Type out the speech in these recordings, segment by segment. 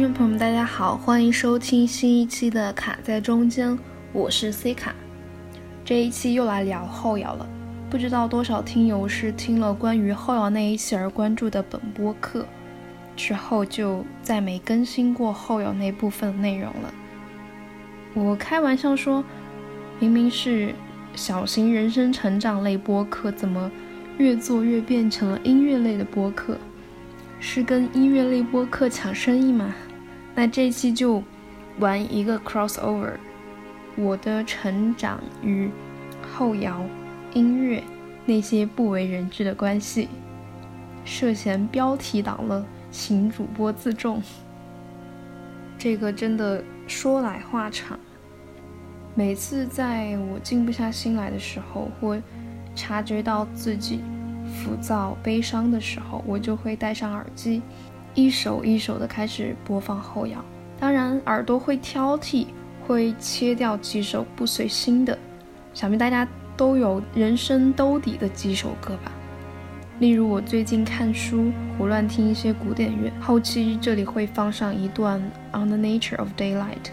听众朋友们，大家好，欢迎收听新一期的卡在中间，我是 C 卡。这一期又来聊后摇了，不知道多少听友是听了关于后摇那一期而关注的本播客，之后就再没更新过后摇那部分内容了。我开玩笑说，明明是小型人生成长类播客，怎么越做越变成了音乐类的播客？是跟音乐类播客抢生意吗？那这一期就玩一个 crossover，我的成长与后摇音乐那些不为人知的关系。涉嫌标题党了，请主播自重。这个真的说来话长。每次在我静不下心来的时候，或察觉到自己。浮躁、悲伤的时候，我就会戴上耳机，一首一首的开始播放后摇。当然，耳朵会挑剔，会切掉几首不随心的。想必大家都有人生兜底的几首歌吧？例如，我最近看书，胡乱听一些古典乐，后期这里会放上一段《On the Nature of Daylight》。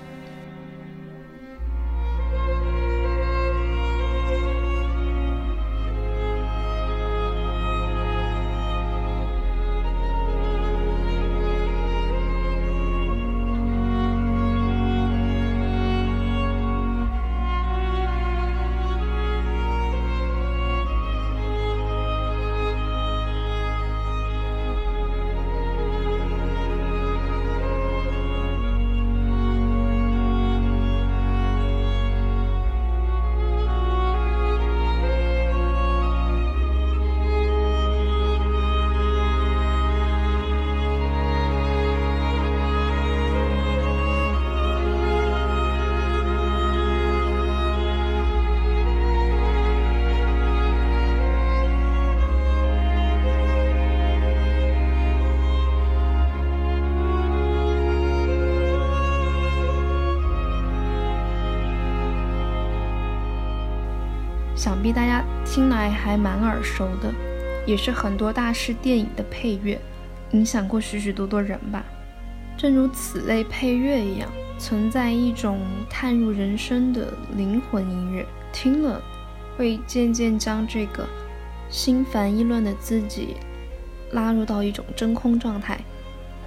想必大家听来还蛮耳熟的，也是很多大师电影的配乐，影响过许许多多人吧。正如此类配乐一样，存在一种探入人生的灵魂音乐，听了会渐渐将这个心烦意乱的自己拉入到一种真空状态，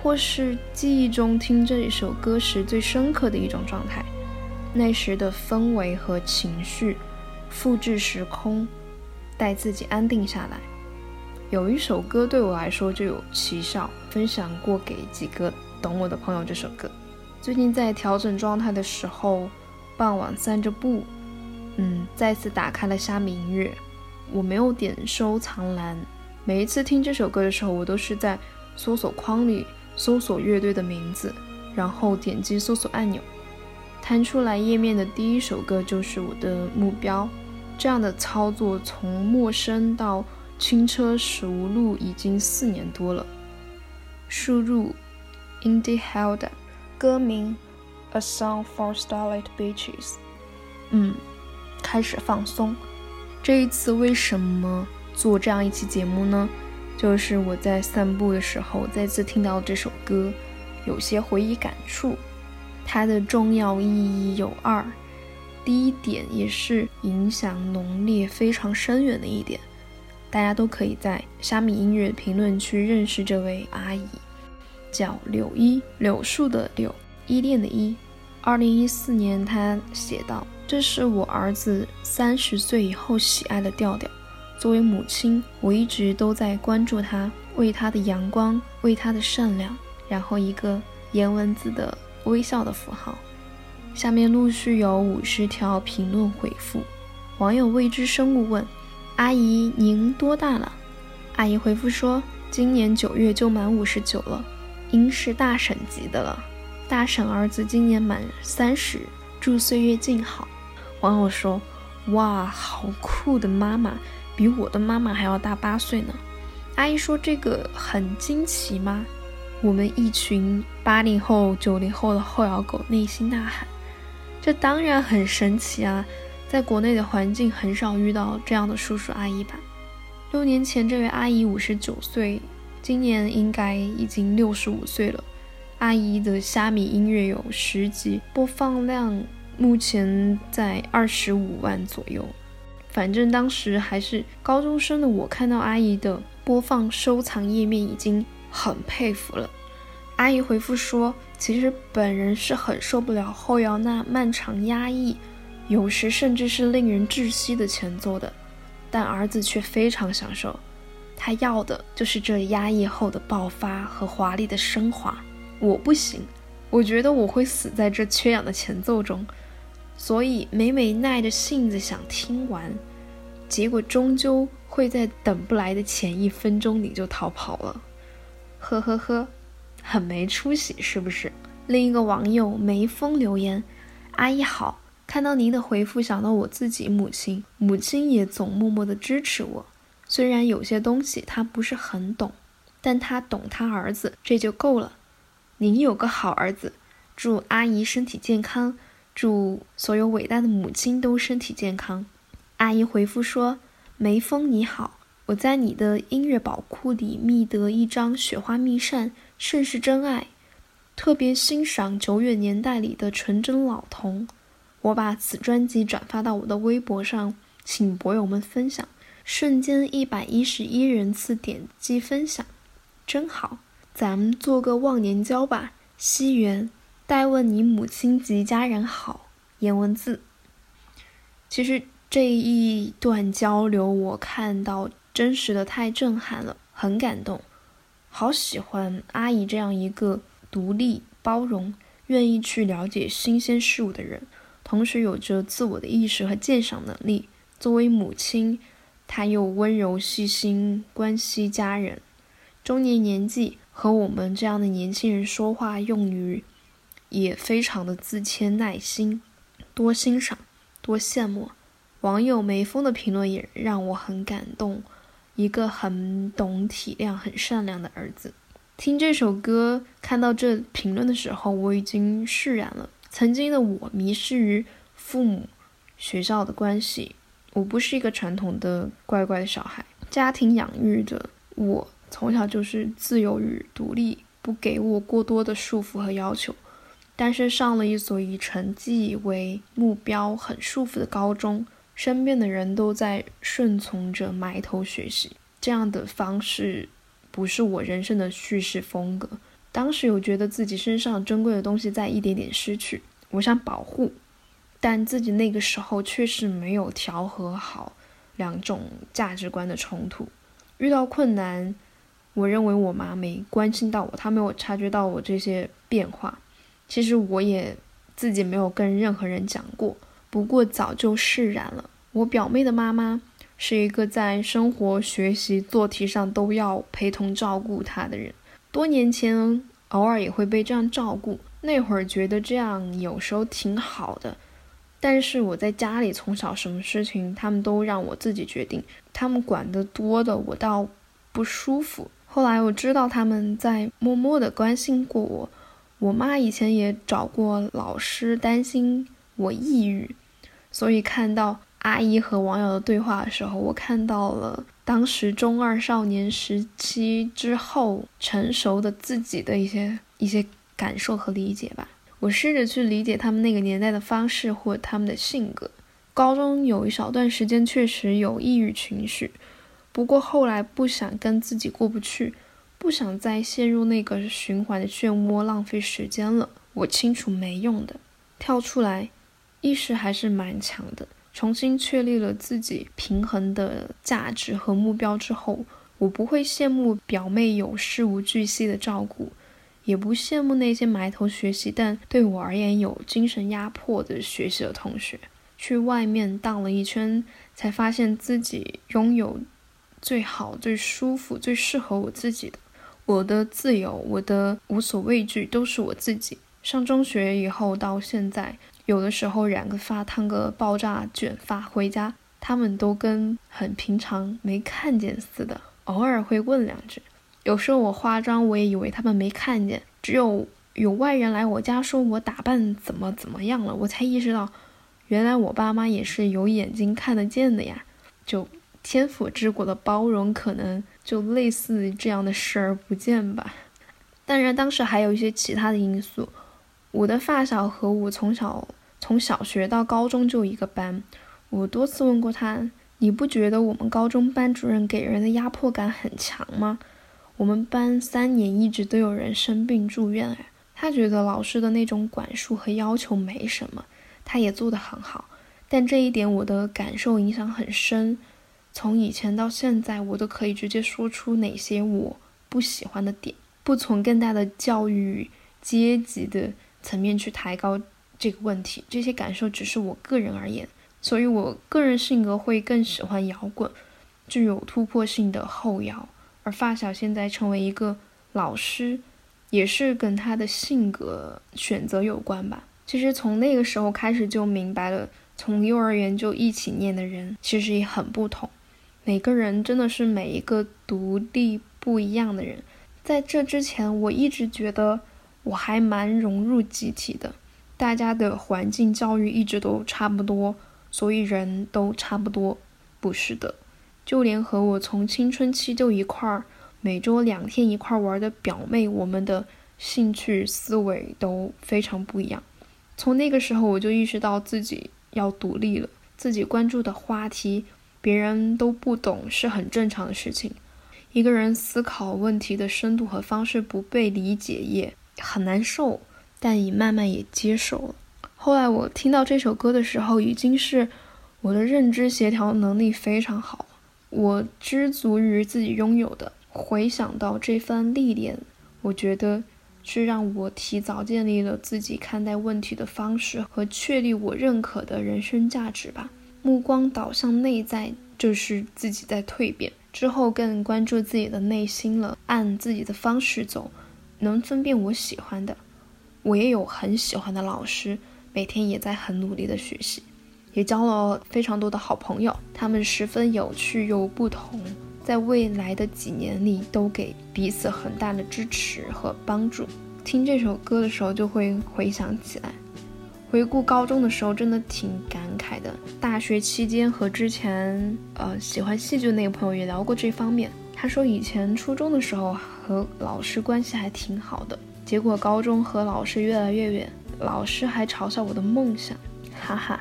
或是记忆中听这一首歌时最深刻的一种状态，那时的氛围和情绪。复制时空，带自己安定下来。有一首歌对我来说就有奇效，分享过给几个懂我的朋友。这首歌最近在调整状态的时候，傍晚散着步，嗯，再次打开了虾米音乐。我没有点收藏栏，每一次听这首歌的时候，我都是在搜索框里搜索乐队的名字，然后点击搜索按钮，弹出来页面的第一首歌就是我的目标。这样的操作从陌生到轻车熟路已经四年多了。输入 Indie Helda，歌名 A Song for Starlit Beaches。嗯，开始放松。这一次为什么做这样一期节目呢？就是我在散步的时候再次听到这首歌，有些回忆感触。它的重要意义有二。第一点也是影响浓烈、非常深远的一点，大家都可以在虾米音乐评论区认识这位阿姨，叫柳依，柳树的柳，依恋的依。二零一四年，她写道：“这是我儿子三十岁以后喜爱的调调。作为母亲，我一直都在关注他，为他的阳光，为他的善良。”然后一个颜文字的微笑的符号。下面陆续有五十条评论回复。网友未知生物问：“阿姨，您多大了？”阿姨回复说：“今年九月就满五十九了，应是大婶级的了。大婶儿子今年满三十，祝岁月静好。”网友说：“哇，好酷的妈妈，比我的妈妈还要大八岁呢。”阿姨说：“这个很惊奇吗？”我们一群八零后、九零后的后摇狗内心呐喊。这当然很神奇啊，在国内的环境很少遇到这样的叔叔阿姨吧。六年前，这位阿姨五十九岁，今年应该已经六十五岁了。阿姨的虾米音乐有十集，播放量目前在二十五万左右。反正当时还是高中生的我，看到阿姨的播放收藏页面已经很佩服了。阿姨回复说，其实本人是很受不了后摇那漫长压抑，有时甚至是令人窒息的前奏的，但儿子却非常享受。他要的就是这压抑后的爆发和华丽的升华。我不行，我觉得我会死在这缺氧的前奏中。所以每每耐着性子想听完，结果终究会在等不来的前一分钟里就逃跑了。呵呵呵，很没出息是不是？另一个网友梅峰留言：“阿姨好，看到您的回复，想到我自己母亲，母亲也总默默的支持我。虽然有些东西她不是很懂，但她懂她儿子，这就够了。您有个好儿子，祝阿姨身体健康。”祝所有伟大的母亲都身体健康。阿姨回复说：“梅峰你好，我在你的音乐宝库里觅得一张《雪花秘扇》，甚是真爱，特别欣赏久远年代里的纯真老童。我把此专辑转发到我的微博上，请博友们分享。瞬间一百一十一人次点击分享，真好。咱们做个忘年交吧，西元。”代问你母亲及家人好，颜文字。其实这一段交流，我看到真实的太震撼了，很感动。好喜欢阿姨这样一个独立、包容、愿意去了解新鲜事物的人，同时有着自我的意识和鉴赏能力。作为母亲，她又温柔细心，关心家人。中年年纪和我们这样的年轻人说话，用语。也非常的自谦耐心，多欣赏，多羡慕。网友梅峰的评论也让我很感动，一个很懂体谅、很善良的儿子。听这首歌，看到这评论的时候，我已经释然了。曾经的我迷失于父母、学校的关系，我不是一个传统的乖乖的小孩。家庭养育的我，从小就是自由与独立，不给我过多的束缚和要求。但是上了一所以成绩为目标、很束缚的高中，身边的人都在顺从着埋头学习，这样的方式不是我人生的叙事风格。当时有觉得自己身上珍贵的东西在一点点失去，我想保护，但自己那个时候确实没有调和好两种价值观的冲突。遇到困难，我认为我妈没关心到我，她没有察觉到我这些变化。其实我也自己没有跟任何人讲过，不过早就释然了。我表妹的妈妈是一个在生活、学习、做题上都要陪同照顾她的人。多年前偶尔也会被这样照顾，那会儿觉得这样有时候挺好的。但是我在家里从小什么事情他们都让我自己决定，他们管得多的我倒不舒服。后来我知道他们在默默的关心过我。我妈以前也找过老师，担心我抑郁，所以看到阿姨和网友的对话的时候，我看到了当时中二少年时期之后成熟的自己的一些一些感受和理解吧。我试着去理解他们那个年代的方式或他们的性格。高中有一小段时间确实有抑郁情绪，不过后来不想跟自己过不去。不想再陷入那个循环的漩涡，浪费时间了。我清楚没用的，跳出来，意识还是蛮强的。重新确立了自己平衡的价值和目标之后，我不会羡慕表妹有事无巨细的照顾，也不羡慕那些埋头学习但对我而言有精神压迫的学习的同学。去外面荡了一圈，才发现自己拥有最好、最舒服、最适合我自己的。我的自由，我的无所畏惧，都是我自己。上中学以后到现在，有的时候染个发、烫个爆炸卷发回家，他们都跟很平常没看见似的，偶尔会问两句。有时候我化妆，我也以为他们没看见。只有有外人来我家说我打扮怎么怎么样了，我才意识到，原来我爸妈也是有眼睛看得见的呀。就天府之国的包容，可能。就类似这样的视而不见吧，当然，当时还有一些其他的因素。我的发小和我从小从小学到高中就一个班，我多次问过他，你不觉得我们高中班主任给人的压迫感很强吗？我们班三年一直都有人生病住院，哎，他觉得老师的那种管束和要求没什么，他也做得很好，但这一点我的感受影响很深，从以前到现在，我都可以直接说出哪些我不喜欢的点。不从更大的教育阶级的层面去抬高这个问题，这些感受只是我个人而言，所以我个人性格会更喜欢摇滚，具有突破性的后摇。而发小现在成为一个老师，也是跟他的性格选择有关吧。其实从那个时候开始就明白了，从幼儿园就一起念的人其实也很不同，每个人真的是每一个独立不一样的人。在这之前，我一直觉得我还蛮融入集体的，大家的环境教育一直都差不多，所以人都差不多。不是的，就连和我从青春期就一块儿，每周两天一块儿玩的表妹，我们的兴趣思维都非常不一样。从那个时候，我就意识到自己要独立了，自己关注的话题别人都不懂是很正常的事情。一个人思考问题的深度和方式不被理解也很难受，但也慢慢也接受了。后来我听到这首歌的时候，已经是我的认知协调能力非常好，我知足于自己拥有的。回想到这番历练，我觉得是让我提早建立了自己看待问题的方式和确立我认可的人生价值吧。目光导向内在，就是自己在蜕变。之后更关注自己的内心了，按自己的方式走，能分辨我喜欢的。我也有很喜欢的老师，每天也在很努力的学习，也交了非常多的好朋友，他们十分有趣又不同，在未来的几年里都给彼此很大的支持和帮助。听这首歌的时候就会回想起来。回顾高中的时候，真的挺感慨的。大学期间和之前呃喜欢戏剧的那个朋友也聊过这方面。他说以前初中的时候和老师关系还挺好的，结果高中和老师越来越远，老师还嘲笑我的梦想，哈哈，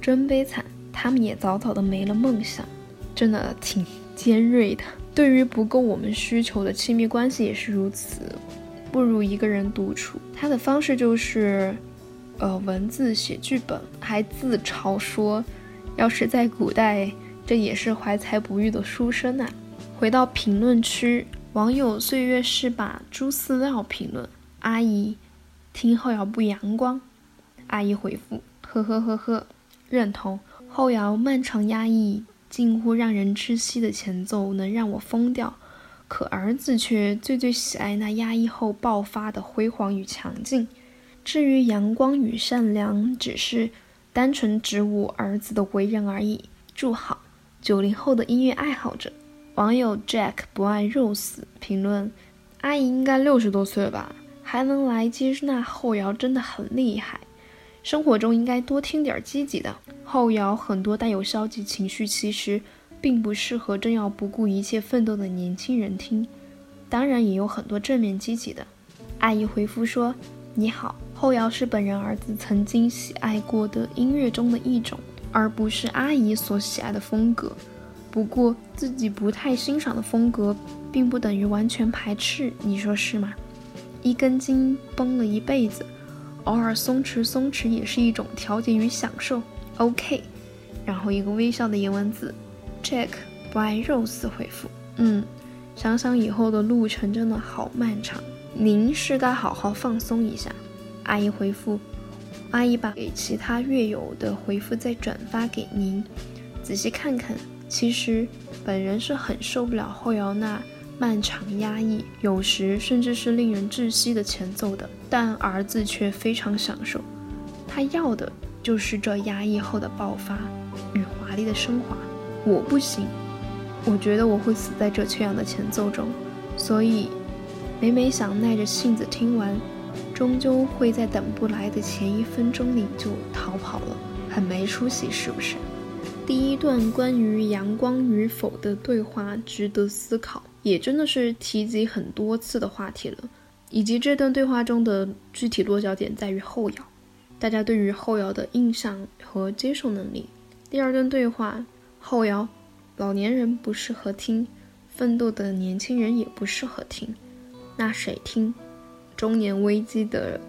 真悲惨。他们也早早的没了梦想，真的挺尖锐的。对于不够我们需求的亲密关系也是如此，不如一个人独处。他的方式就是。呃，文字写剧本，还自嘲说，要是在古代，这也是怀才不遇的书生呐。回到评论区，网友岁月是把猪饲料评论：阿姨，听后摇不阳光。阿姨回复：呵呵呵呵，认同。后摇漫长压抑，近乎让人窒息的前奏能让我疯掉，可儿子却最最喜爱那压抑后爆发的辉煌与强劲。至于阳光与善良，只是单纯指我儿子的为人而已。祝好，九零后的音乐爱好者。网友 Jack 不爱肉丝评论：阿姨应该六十多岁了吧，还能来接纳后摇，真的很厉害。生活中应该多听点积极的后摇，很多带有消极情绪，其实并不适合正要不顾一切奋斗的年轻人听。当然，也有很多正面积极的。阿姨回复说：你好。后摇是本人儿子曾经喜爱过的音乐中的一种，而不是阿姨所喜爱的风格。不过自己不太欣赏的风格，并不等于完全排斥，你说是吗？一根筋绷了一辈子，偶尔松弛松弛也是一种调节与享受。OK，然后一个微笑的颜文字，Jack 不爱肉丝回复，嗯，想想以后的路程真的好漫长，您是该好好放松一下。阿姨回复：“阿姨把给其他乐友的回复再转发给您，仔细看看。其实本人是很受不了后摇那漫长压抑，有时甚至是令人窒息的前奏的。但儿子却非常享受，他要的就是这压抑后的爆发与华丽的升华。我不行，我觉得我会死在这缺氧的前奏中。所以每每想耐着性子听完。”终究会在等不来的前一分钟里就逃跑了，很没出息，是不是？第一段关于阳光与否的对话值得思考，也真的是提及很多次的话题了。以及这段对话中的具体落脚点在于后摇，大家对于后摇的印象和接受能力。第二段对话，后摇，老年人不适合听，奋斗的年轻人也不适合听，那谁听？中年危机的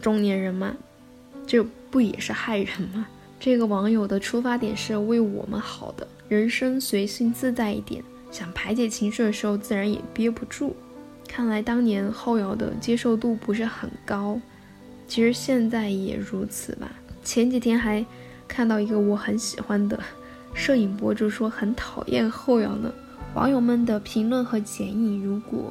中年人吗？这不也是害人吗？这个网友的出发点是为我们好的，人生随性自在一点，想排解情绪的时候自然也憋不住。看来当年后摇的接受度不是很高，其实现在也如此吧。前几天还。看到一个我很喜欢的摄影博主说很讨厌后摇呢，网友们的评论和建议，如果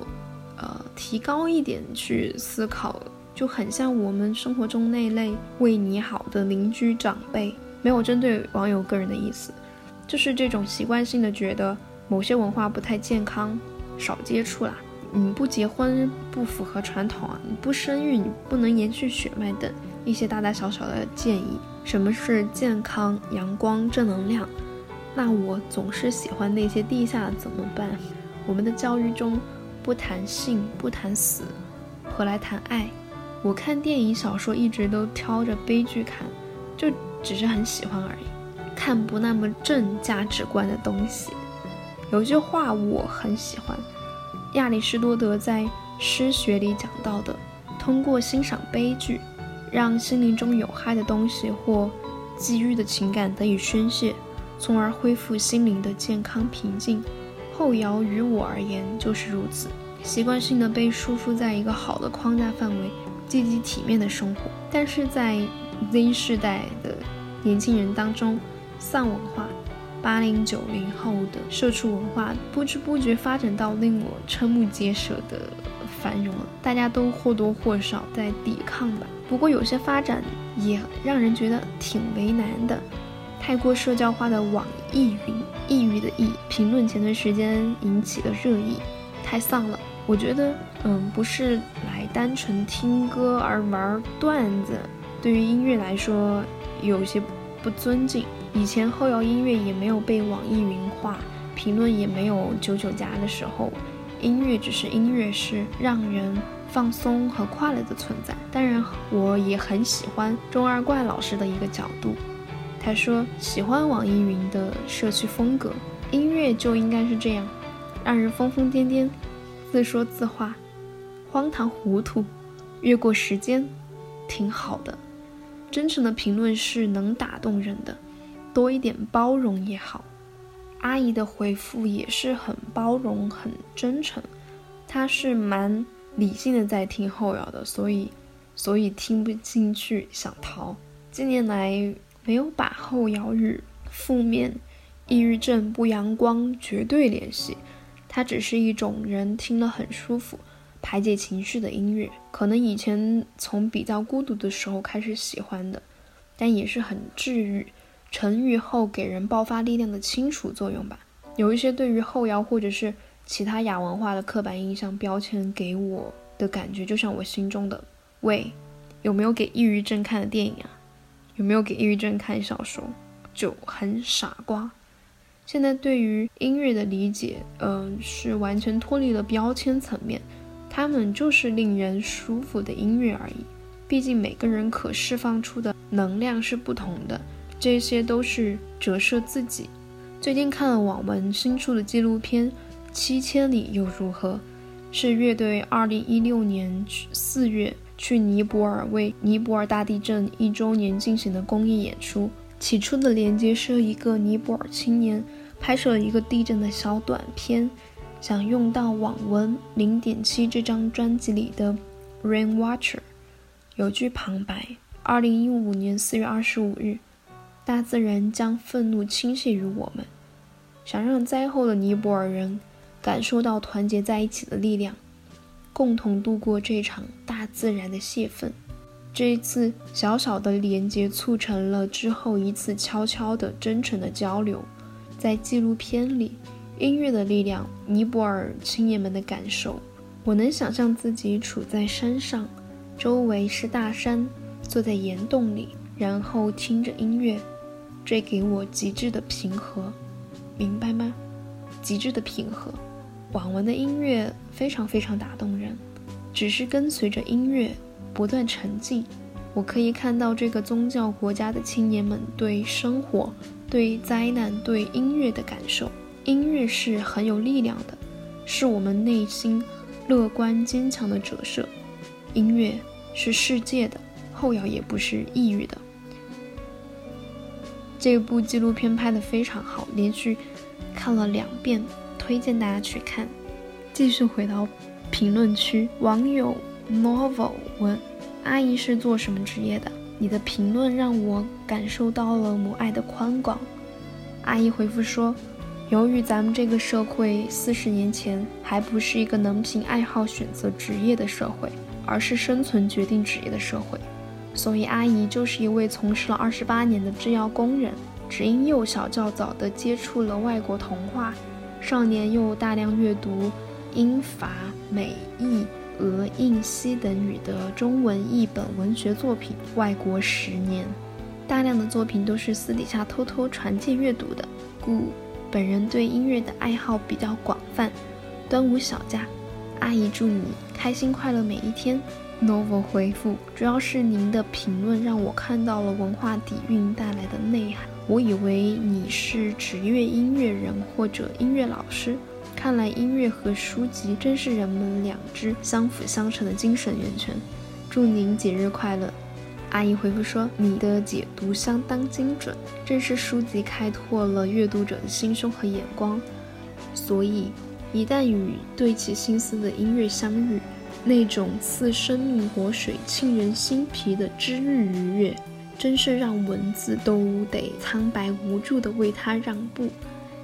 呃提高一点去思考，就很像我们生活中那类为你好的邻居长辈。没有针对网友个人的意思，就是这种习惯性的觉得某些文化不太健康，少接触啦。你不结婚不符合传统啊，你不生育你不能延续血脉等一些大大小小的建议。什么是健康、阳光、正能量？那我总是喜欢那些地下怎么办？我们的教育中不谈性，不谈死，何来谈爱？我看电影、小说一直都挑着悲剧看，就只是很喜欢而已，看不那么正价值观的东西。有一句话我很喜欢，亚里士多德在《诗学》里讲到的：通过欣赏悲剧。让心灵中有害的东西或积郁的情感得以宣泄，从而恢复心灵的健康平静。后摇于我而言就是如此，习惯性的被束缚在一个好的框架范围，积极体面的生活。但是在 Z 世代的年轻人当中，丧文化、八零九零后的社畜文化，不知不觉发展到令我瞠目结舌的繁荣了。大家都或多或少在抵抗吧。不过有些发展也让人觉得挺为难的，太过社交化的网易云，抑郁的抑，评论前段时间引起的热议，太丧了。我觉得，嗯，不是来单纯听歌而玩段子，对于音乐来说有些不尊敬。以前后摇音乐也没有被网易云化，评论也没有九九加的时候，音乐只是音乐，是让人。放松和快乐的存在。当然，我也很喜欢中二怪老师的一个角度。他说喜欢网易云的社区风格，音乐就应该是这样，让人疯疯癫癫，自说自话，荒唐糊涂，越过时间，挺好的。真诚的评论是能打动人的，多一点包容也好。阿姨的回复也是很包容、很真诚，她是蛮。理性的在听后摇的，所以，所以听不进去想逃。近年来没有把后摇与负面、抑郁症、不阳光绝对联系，它只是一种人听了很舒服、排解情绪的音乐。可能以前从比较孤独的时候开始喜欢的，但也是很治愈、沉郁后给人爆发力量的清除作用吧。有一些对于后摇或者是。其他亚文化的刻板印象标签给我的感觉，就像我心中的喂，有没有给抑郁症看的电影啊？有没有给抑郁症看小说？就很傻瓜。现在对于音乐的理解，嗯，是完全脱离了标签层面，他们就是令人舒服的音乐而已。毕竟每个人可释放出的能量是不同的，这些都是折射自己。最近看了网文新出的纪录片。七千里又如何？是乐队二零一六年四月去尼泊尔为尼泊尔大地震一周年进行的公益演出。起初的连接是一个尼泊尔青年拍摄了一个地震的小短片，想用到网文零点七这张专辑里的《Rain Watcher》。有句旁白：二零一五年四月二十五日，大自然将愤怒倾泻于我们，想让灾后的尼泊尔人。感受到团结在一起的力量，共同度过这场大自然的泄愤。这一次小小的连接，促成了之后一次悄悄的、真诚的交流。在纪录片里，音乐的力量，尼泊尔青年们的感受，我能想象自己处在山上，周围是大山，坐在岩洞里，然后听着音乐，这给我极致的平和，明白吗？极致的平和。网文的音乐非常非常打动人，只是跟随着音乐不断沉浸。我可以看到这个宗教国家的青年们对生活、对灾难、对音乐的感受。音乐是很有力量的，是我们内心乐观坚强的折射。音乐是世界的，后摇也不是抑郁的。这部纪录片拍得非常好，连续看了两遍，推荐大家去看。继续回到评论区，网友 novel 问。阿姨是做什么职业的？你的评论让我感受到了母爱的宽广。阿姨回复说：“由于咱们这个社会四十年前还不是一个能凭爱好选择职业的社会，而是生存决定职业的社会，所以阿姨就是一位从事了二十八年的制药工人。只因幼小较早地接触了外国童话，少年又大量阅读英法美意。”俄、印、西等语的中文译本文学作品，外国十年，大量的作品都是私底下偷偷传借阅读的，故本人对音乐的爱好比较广泛。端午小假，阿姨祝你开心快乐每一天。Novel 回复，主要是您的评论让我看到了文化底蕴带来的内涵。我以为你是职业音乐人或者音乐老师。看来音乐和书籍真是人们两只相辅相成的精神源泉。祝您节日快乐！阿姨回复说：“你的解读相当精准，正是书籍开拓了阅读者的心胸和眼光。所以，一旦与对其心思的音乐相遇，那种似生命活水、沁人心脾的治愈愉悦，真是让文字都得苍白无助地为它让步，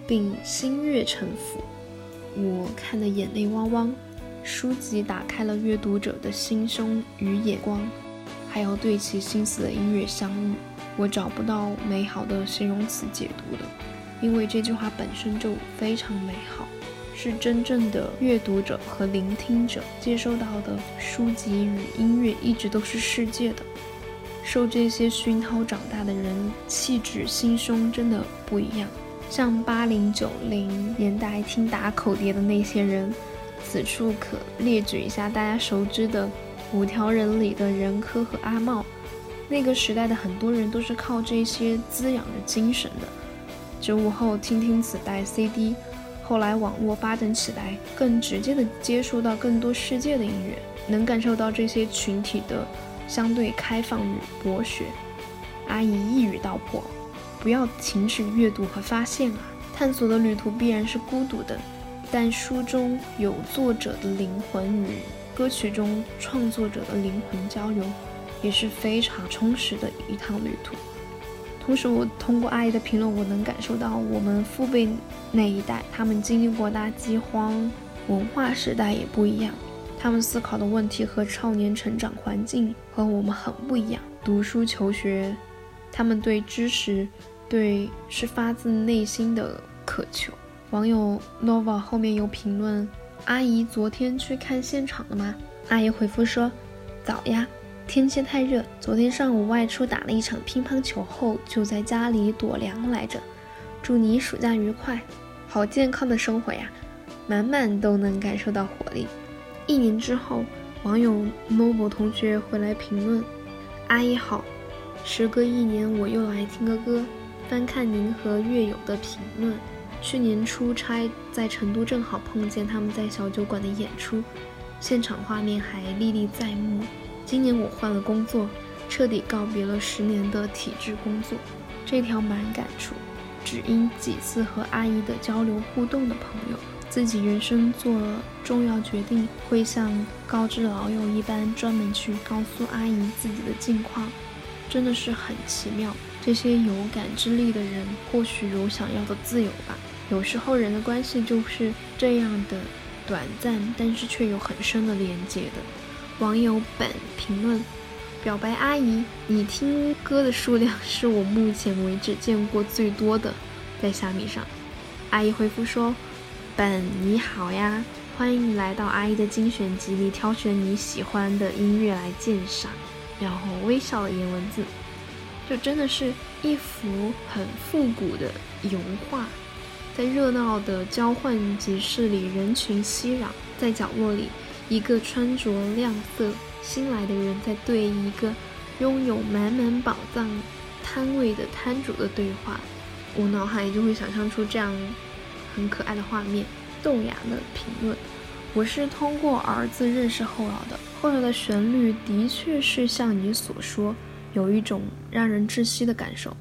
并心悦诚服。”我看得眼泪汪汪，书籍打开了阅读者的心胸与眼光，还有对其心思的音乐相遇，我找不到美好的形容词解读的，因为这句话本身就非常美好，是真正的阅读者和聆听者接收到的书籍与音乐一直都是世界的，受这些熏陶长大的人，气质心胸真的不一样。像八零九零年代听打口碟的那些人，此处可列举一下大家熟知的五条人里的任科和阿茂。那个时代的很多人都是靠这些滋养着精神的。九五后听听磁带 CD，后来网络发展起来，更直接的接触到更多世界的音乐，能感受到这些群体的相对开放与博学。阿姨一语道破。不要停止阅读和发现啊！探索的旅途必然是孤独的，但书中有作者的灵魂与歌曲中创作者的灵魂交流，也是非常充实的一趟旅途。同时，我通过阿姨的评论，我能感受到我们父辈那一代，他们经历过大饥荒，文化时代也不一样，他们思考的问题和少年成长环境和我们很不一样。读书求学，他们对知识。对，是发自内心的渴求。网友 nova 后面有评论：“阿姨昨天去看现场了吗？”阿姨回复说：“早呀，天气太热，昨天上午外出打了一场乒乓球后，就在家里躲凉来着。祝你暑假愉快，好健康的生活呀，满满都能感受到活力。”一年之后，网友 noble 同学回来评论：“阿姨好，时隔一年，我又来听个歌。”翻看您和乐友的评论，去年出差在成都，正好碰见他们在小酒馆的演出，现场画面还历历在目。今年我换了工作，彻底告别了十年的体制工作，这条蛮感触。只因几次和阿姨的交流互动的朋友，自己人生做了重要决定，会像告知老友一般，专门去告诉阿姨自己的近况，真的是很奇妙。这些有感知力的人，或许有想要的自由吧。有时候人的关系就是这样的短暂，但是却有很深的连接的。网友本评论：表白阿姨，你听歌的数量是我目前为止见过最多的，在虾米上。阿姨回复说：本你好呀，欢迎来到阿姨的精选集里，挑选你喜欢的音乐来鉴赏。然后微笑的颜文字。就真的是一幅很复古的油画，在热闹的交换集市里，人群熙攘，在角落里，一个穿着亮色、新来的人在对一个拥有满满宝藏摊位的摊主的对话，我脑海里就会想象出这样很可爱的画面。豆芽的评论：我是通过儿子认识后摇的，后摇的旋律的确是像你所说，有一种让人窒息的感受，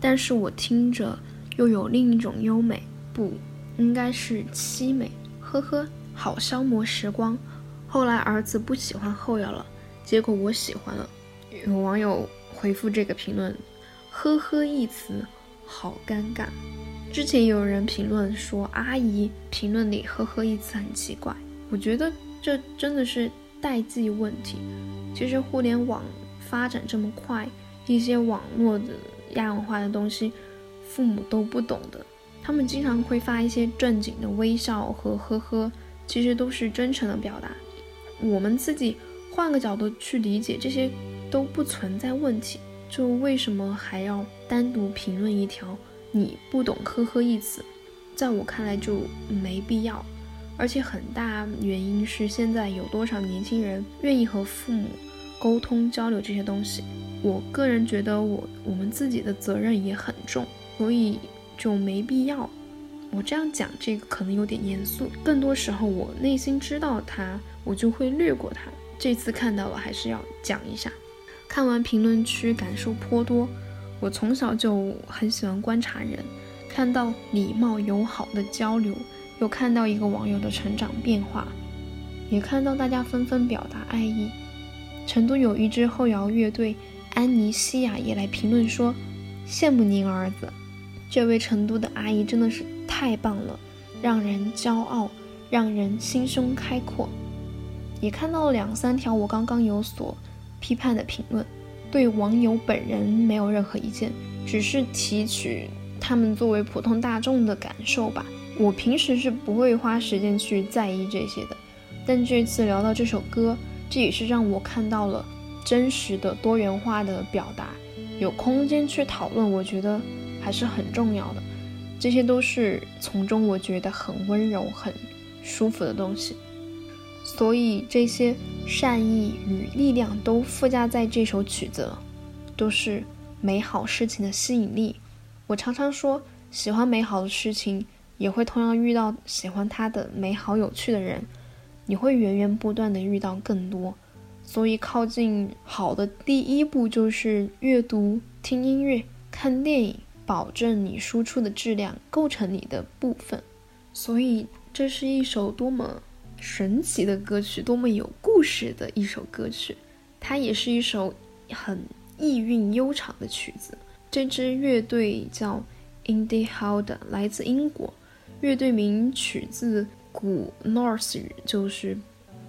但是我听着又有另一种优美，不应该是凄美。呵呵，好消磨时光。后来儿子不喜欢后摇了，结果我喜欢了。有网友回复这个评论：“呵呵”一词，好尴尬。之前有人评论说阿姨评论里“呵呵”一词很奇怪，我觉得这真的是代际问题。其实互联网发展这么快，一些网络的亚文化的东西，父母都不懂的。他们经常会发一些正经的微笑和呵呵，其实都是真诚的表达。我们自己换个角度去理解，这些都不存在问题。就为什么还要单独评论一条你不懂“呵呵”一词？在我看来就没必要。而且很大原因是现在有多少年轻人愿意和父母沟通交流这些东西？我个人觉得我我们自己的责任也很重，所以就没必要。我这样讲这个可能有点严肃，更多时候我内心知道他。我就会略过它。这次看到了，还是要讲一下。看完评论区，感受颇多。我从小就很喜欢观察人，看到礼貌友好的交流，又看到一个网友的成长变化，也看到大家纷纷表达爱意。成都有一支后摇乐队安妮西亚也来评论说：“羡慕您儿子，这位成都的阿姨真的是太棒了，让人骄傲，让人心胸开阔。”也看到了两三条我刚刚有所批判的评论，对网友本人没有任何意见，只是提取他们作为普通大众的感受吧。我平时是不会花时间去在意这些的，但这次聊到这首歌，这也是让我看到了真实的多元化的表达，有空间去讨论，我觉得还是很重要的。这些都是从中我觉得很温柔、很舒服的东西。所以这些善意与力量都附加在这首曲子了，都是美好事情的吸引力。我常常说，喜欢美好的事情，也会同样遇到喜欢它的美好有趣的人，你会源源不断的遇到更多。所以靠近好的第一步就是阅读、听音乐、看电影，保证你输出的质量构成你的部分。所以这是一首多么。神奇的歌曲，多么有故事的一首歌曲，它也是一首很意蕴悠长的曲子。这支乐队叫 Indie Howd，来自英国，乐队名取自古 Norse 语，就是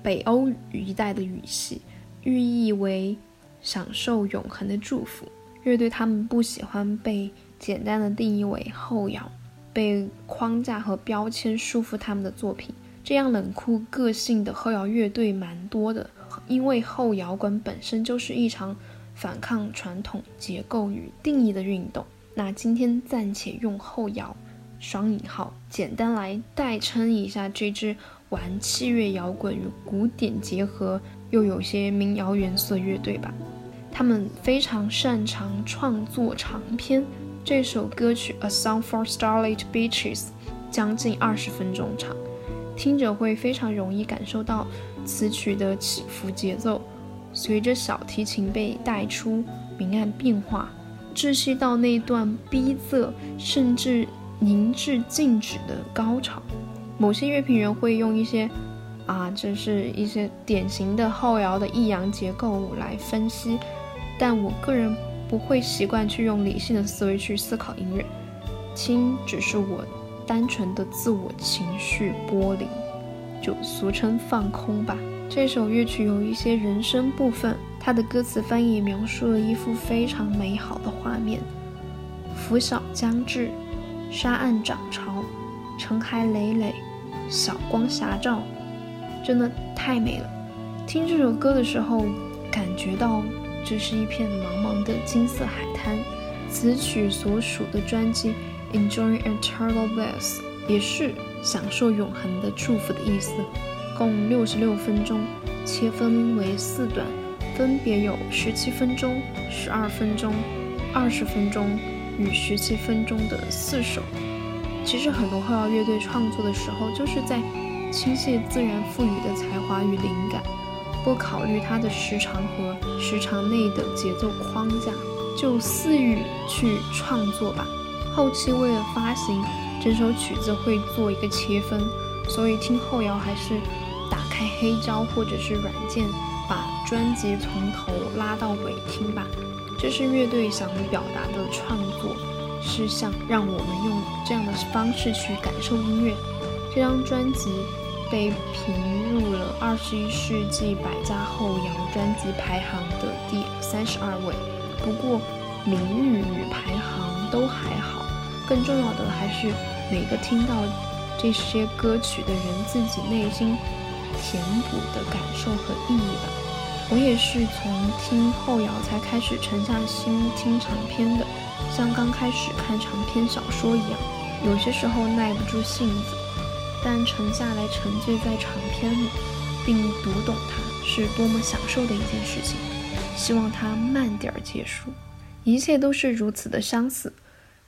北欧语一带的语系，寓意为享受永恒的祝福。乐队他们不喜欢被简单的定义为后摇，被框架和标签束缚他们的作品。这样冷酷个性的后摇乐队蛮多的，因为后摇滚本身就是一场反抗传统结构与定义的运动。那今天暂且用后摇双引号简单来代称一下这支玩器乐摇滚与古典结合又有些民谣元素的乐队吧。他们非常擅长创作长篇，这首歌曲《A Song for Starlit Beaches》将近二十分钟长。听着会非常容易感受到词曲的起伏节奏，随着小提琴被带出明暗变化，窒息到那段逼仄甚至凝滞静止的高潮。某些乐评人会用一些啊，这是一些典型的后摇的抑扬结构来分析，但我个人不会习惯去用理性的思维去思考音乐，听只是我。单纯的自我情绪剥离，就俗称放空吧。这首乐曲有一些人声部分，它的歌词翻译描述了一幅非常美好的画面：拂晓将至，沙岸涨潮，尘海累累，晓光霞照，真的太美了。听这首歌的时候，感觉到这是一片茫茫的金色海滩。此曲所属的专辑。Enjoy eternal bliss，也是享受永恒的祝福的意思。共六十六分钟，切分为四段，分别有十七分钟、十二分钟、二十分钟与十七分钟的四首。其实很多后摇乐队创作的时候，就是在倾泻自然赋予的才华与灵感，不考虑它的时长和时长内的节奏框架，就肆意去创作吧。后期为了发行整首曲子会做一个切分，所以听后摇还是打开黑胶或者是软件，把专辑从头拉到尾听吧。这是乐队想表达的创作，是想让我们用这样的方式去感受音乐。这张专辑被评入了二十一世纪百家后摇专辑排行的第三十二位。不过名誉与排行都还好。更重要的还是每个听到这些歌曲的人自己内心填补的感受和意义吧。我也是从听后摇才开始沉下心听长篇的，像刚开始看长篇小说一样，有些时候耐不住性子，但沉下来沉醉在长篇里，并读懂它，是多么享受的一件事情。希望它慢点儿结束，一切都是如此的相似。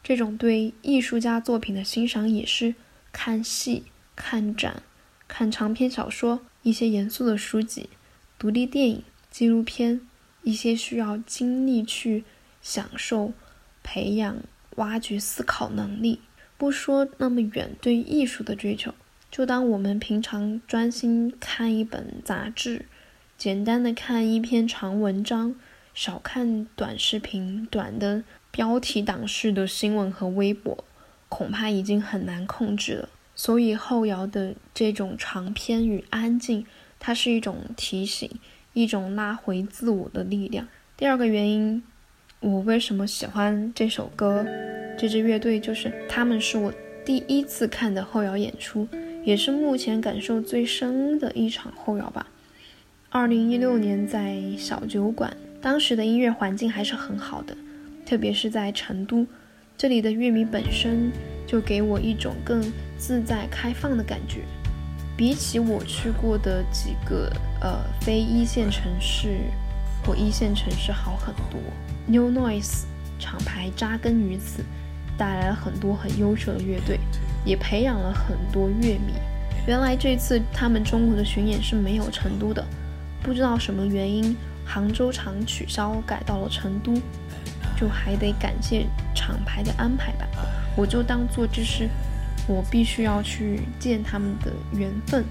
这种对艺术家作品的欣赏，也是看戏、看展、看长篇小说、一些严肃的书籍、独立电影、纪录片，一些需要精力去享受、培养、挖掘思考能力。不说那么远，对艺术的追求，就当我们平常专心看一本杂志，简单的看一篇长文章，少看短视频，短的。标题党式的新闻和微博，恐怕已经很难控制了。所以后摇的这种长篇与安静，它是一种提醒，一种拉回自我的力量。第二个原因，我为什么喜欢这首歌，这支乐队，就是他们是我第一次看的后摇演出，也是目前感受最深的一场后摇吧。二零一六年在小酒馆，当时的音乐环境还是很好的。特别是在成都，这里的乐迷本身就给我一种更自在开放的感觉，比起我去过的几个呃非一线城市或一线城市好很多。New Noise 厂牌扎根于此，带来了很多很优秀的乐队，也培养了很多乐迷。原来这次他们中国的巡演是没有成都的，不知道什么原因，杭州场取消改到了成都。就还得感谢厂牌的安排吧，我就当做这是我必须要去见他们的缘分，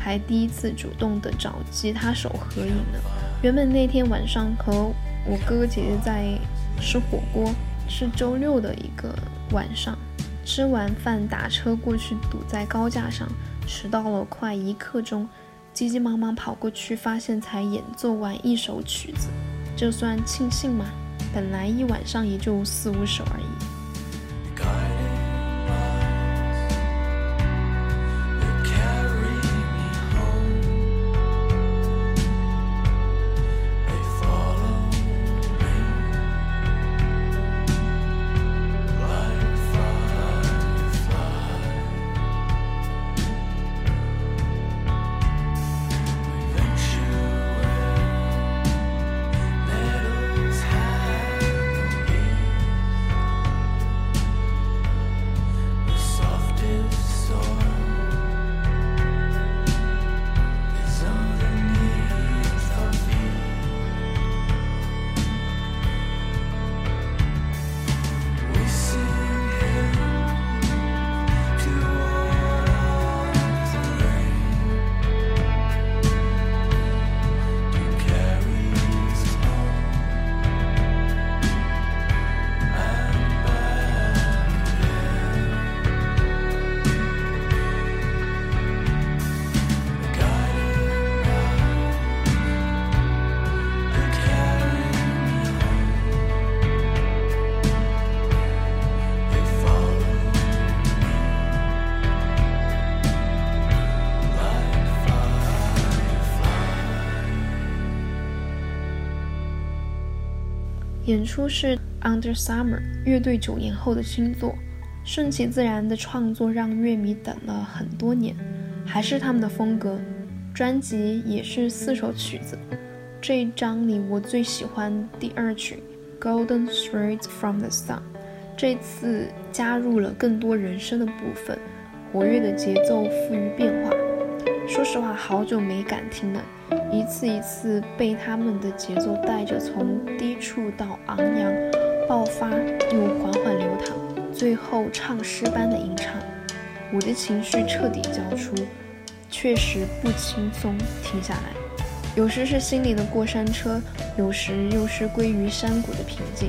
还第一次主动的找吉他手合影呢。原本那天晚上和我哥哥姐姐在吃火锅，是周六的一个晚上，吃完饭打车过去，堵在高架上，迟到了快一刻钟，急急忙忙跑过去，发现才演奏完一首曲子，这算庆幸吗？本来一晚上也就四五首而已。演出是 Under Summer 乐队九年后的新作，顺其自然的创作让乐迷等了很多年，还是他们的风格，专辑也是四首曲子，这一张里我最喜欢第二曲《Golden Threads from the Sun》，这次加入了更多人声的部分，活跃的节奏富于变化。说实话，好久没敢听了，一次一次被他们的节奏带着从低处到昂扬、爆发又缓缓流淌，最后唱诗般的吟唱，我的情绪彻底交出。确实不轻松，停下来，有时是心里的过山车，有时又是归于山谷的平静。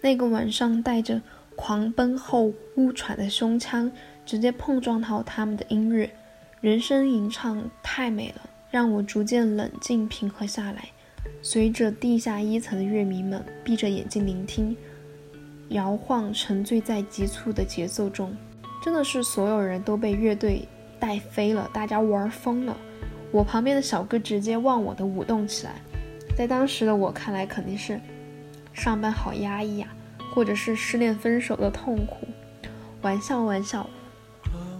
那个晚上带着狂奔后呼喘的胸腔，直接碰撞到他们的音乐，人声吟唱太美了，让我逐渐冷静平和下来。随着地下一层的乐迷们闭着眼睛聆听，摇晃沉醉在急促的节奏中，真的是所有人都被乐队带飞了，大家玩疯了。我旁边的小哥直接忘我的舞动起来，在当时的我看来，肯定是上班好压抑啊，或者是失恋分手的痛苦。玩笑玩笑，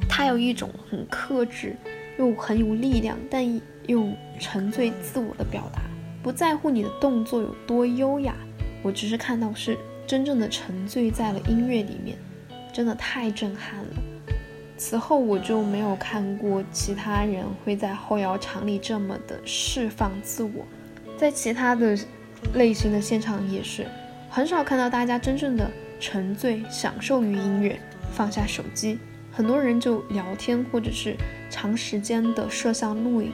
他有一种很克制又很有力量，但又沉醉自我的表达，不在乎你的动作有多优雅，我只是看到是真正的沉醉在了音乐里面，真的太震撼了。此后我就没有看过其他人会在后摇场里这么的释放自我，在其他的类型的现场也是很少看到大家真正的沉醉享受于音乐，放下手机，很多人就聊天或者是长时间的摄像录影，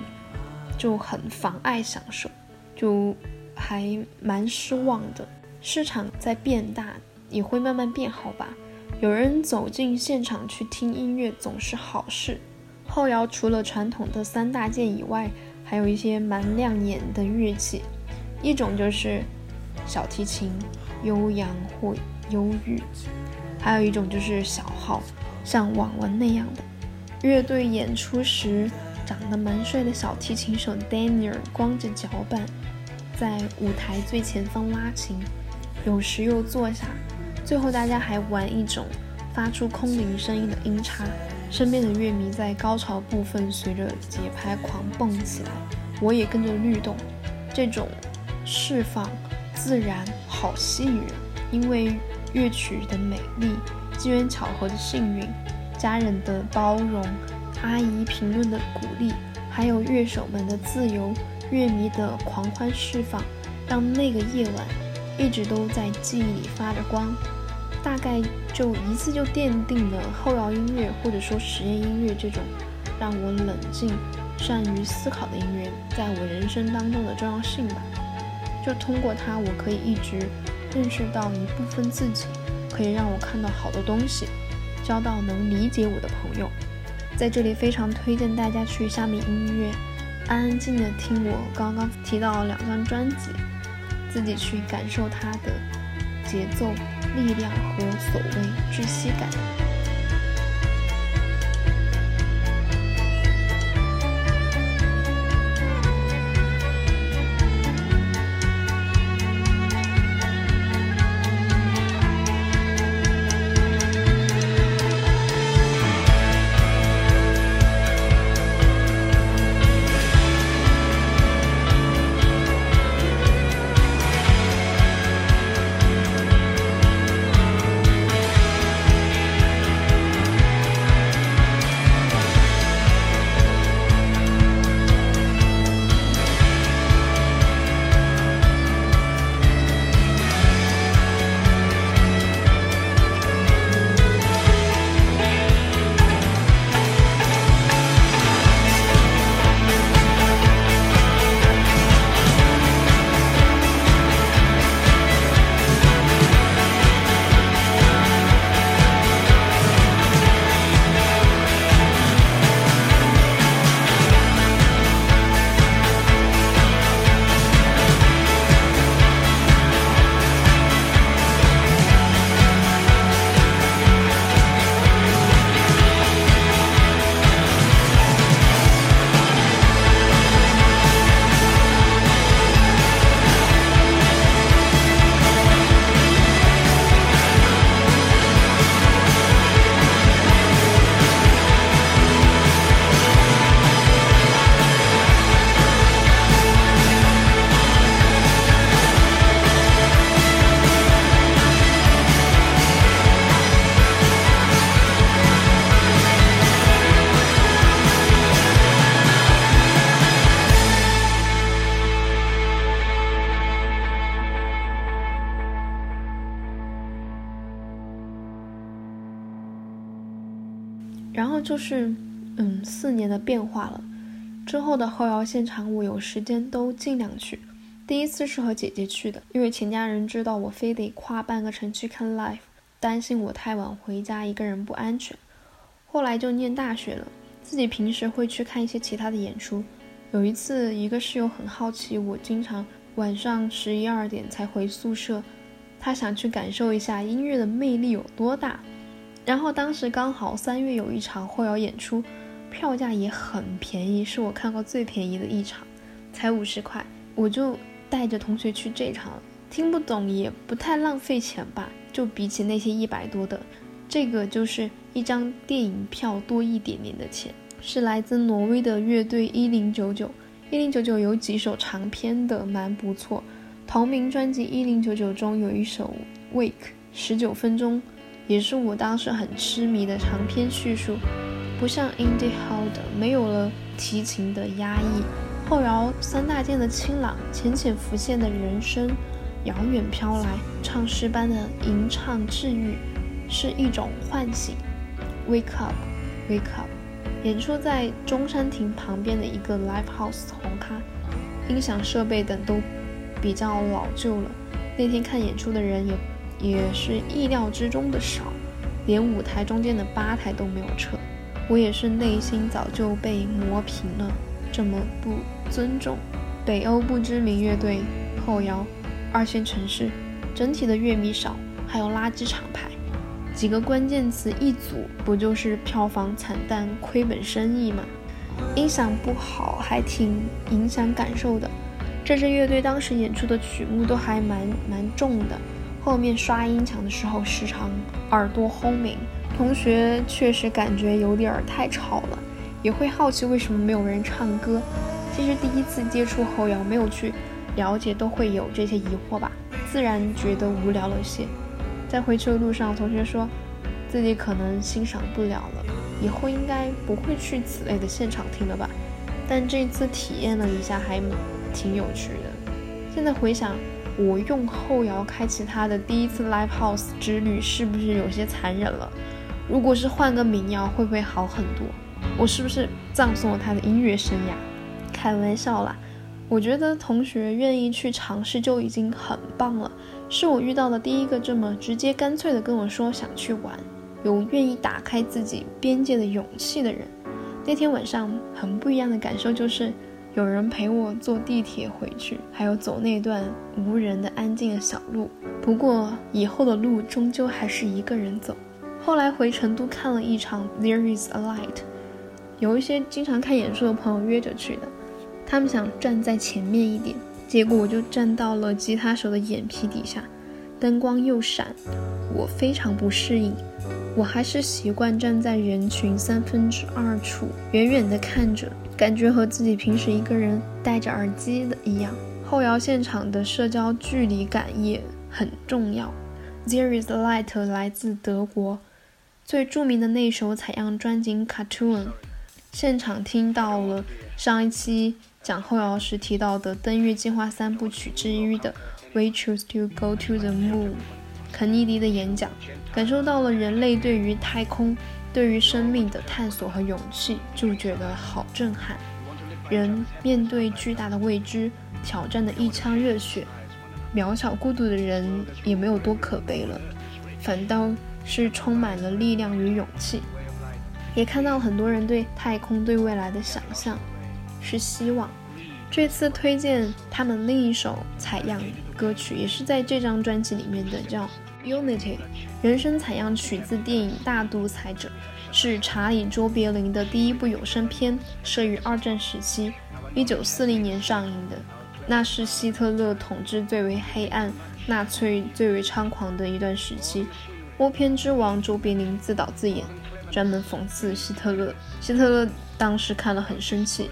就很妨碍享受，就还蛮失望的。市场在变大，也会慢慢变好吧。有人走进现场去听音乐总是好事。后摇除了传统的三大件以外，还有一些蛮亮眼的乐器，一种就是小提琴，悠扬或忧郁；还有一种就是小号，像网文那样的。乐队演出时，长得蛮帅的小提琴手 Daniel 光着脚板在舞台最前方拉琴，有时又坐下。最后，大家还玩一种发出空灵声音的音叉，身边的乐迷在高潮部分随着节拍狂蹦起来，我也跟着律动。这种释放自然好吸引人，因为乐曲的美丽、机缘巧合的幸运、家人的包容、阿姨评论的鼓励，还有乐手们的自由、乐迷的狂欢释放，让那个夜晚一直都在记忆里发着光。大概就一次就奠定了后摇音乐或者说实验音乐这种让我冷静、善于思考的音乐在我人生当中的重要性吧。就通过它，我可以一直认识到一部分自己，可以让我看到好的东西，交到能理解我的朋友。在这里非常推荐大家去虾米音乐，安安静静的听我刚刚提到两张专辑，自己去感受它的节奏。力量和所谓窒息感。就是，嗯，四年的变化了。之后的后摇现场，我有时间都尽量去。第一次是和姐姐去的，因为全家人知道我非得跨半个城去看 live，担心我太晚回家一个人不安全。后来就念大学了，自己平时会去看一些其他的演出。有一次，一个室友很好奇我经常晚上十一二点才回宿舍，他想去感受一下音乐的魅力有多大。然后当时刚好三月有一场后摇演出，票价也很便宜，是我看过最便宜的一场，才五十块。我就带着同学去这场，听不懂也不太浪费钱吧，就比起那些一百多的，这个就是一张电影票多一点点的钱。是来自挪威的乐队一零九九，一零九九有几首长篇的蛮不错，同名专辑一零九九中有一首 Wake 十九分钟，也是我当时很痴迷的长篇叙述，不像 Indie Hall 的没有了提琴的压抑，后摇三大件的清朗，浅浅浮现的人声，遥远飘来，唱诗般的吟唱治愈，是一种唤醒，Wake up，Wake up。演出在中山亭旁边的一个 live house 红咖，音响设备等都比较老旧了。那天看演出的人也也是意料之中的少，连舞台中间的吧台都没有撤。我也是内心早就被磨平了，这么不尊重北欧不知名乐队后摇，二线城市整体的乐迷少，还有垃圾厂牌。几个关键词一组，不就是票房惨淡、亏本生意吗？音响不好，还挺影响感受的。这支乐队当时演出的曲目都还蛮蛮重的，后面刷音墙的时候时常耳朵轰鸣。同学确实感觉有点儿太吵了，也会好奇为什么没有人唱歌。其实第一次接触后摇，没有去了解，都会有这些疑惑吧，自然觉得无聊了些。在回去的路上，同学说自己可能欣赏不了了，以后应该不会去此类的现场听了吧。但这次体验了一下，还挺有趣的。现在回想，我用后摇开启他的第一次 live house 之旅，是不是有些残忍了？如果是换个民谣，会不会好很多？我是不是葬送了他的音乐生涯？开玩笑啦，我觉得同学愿意去尝试就已经很棒了。是我遇到的第一个这么直接干脆的跟我说想去玩，有愿意打开自己边界的勇气的人。那天晚上很不一样的感受就是，有人陪我坐地铁回去，还有走那段无人的安静的小路。不过以后的路终究还是一个人走。后来回成都看了一场 There Is a Light，有一些经常看演出的朋友约着去的，他们想站在前面一点。结果我就站到了吉他手的眼皮底下，灯光又闪，我非常不适应。我还是习惯站在人群三分之二处，远远地看着，感觉和自己平时一个人戴着耳机的一样。后摇现场的社交距离感也很重要。There is light 来自德国，最著名的那首采样专辑《Cartoon》，现场听到了上一期。讲后摇时提到的登月计划三部曲之一的《We Choose to Go to the Moon》，肯尼迪的演讲，感受到了人类对于太空、对于生命的探索和勇气，就觉得好震撼。人面对巨大的未知挑战的一腔热血，渺小孤独的人也没有多可悲了，反倒是充满了力量与勇气。也看到很多人对太空、对未来的想象。是希望。这次推荐他们另一首采样歌曲，也是在这张专辑里面的，叫《Unity》。人声采样取自电影《大独裁者》，是查理·卓别林的第一部有声片，摄于二战时期，1940年上映的。那是希特勒统治最为黑暗、纳粹最为猖狂的一段时期。默片之王卓别林自导自演，专门讽刺希特勒。希特勒当时看了很生气。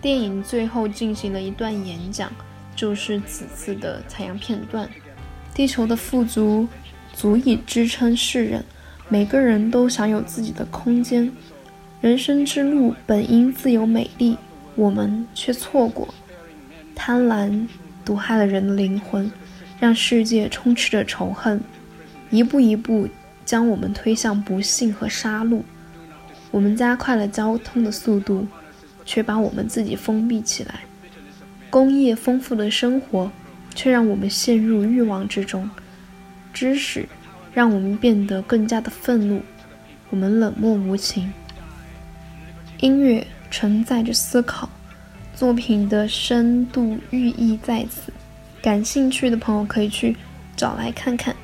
电影最后进行了一段演讲，就是此次的采样片段。地球的富足足以支撑世人，每个人都享有自己的空间。人生之路本应自由美丽，我们却错过。贪婪毒害了人的灵魂，让世界充斥着仇恨，一步一步将我们推向不幸和杀戮。我们加快了交通的速度。却把我们自己封闭起来。工业丰富的生活，却让我们陷入欲望之中；知识让我们变得更加的愤怒，我们冷漠无情。音乐承载着思考，作品的深度寓意在此。感兴趣的朋友可以去找来看看。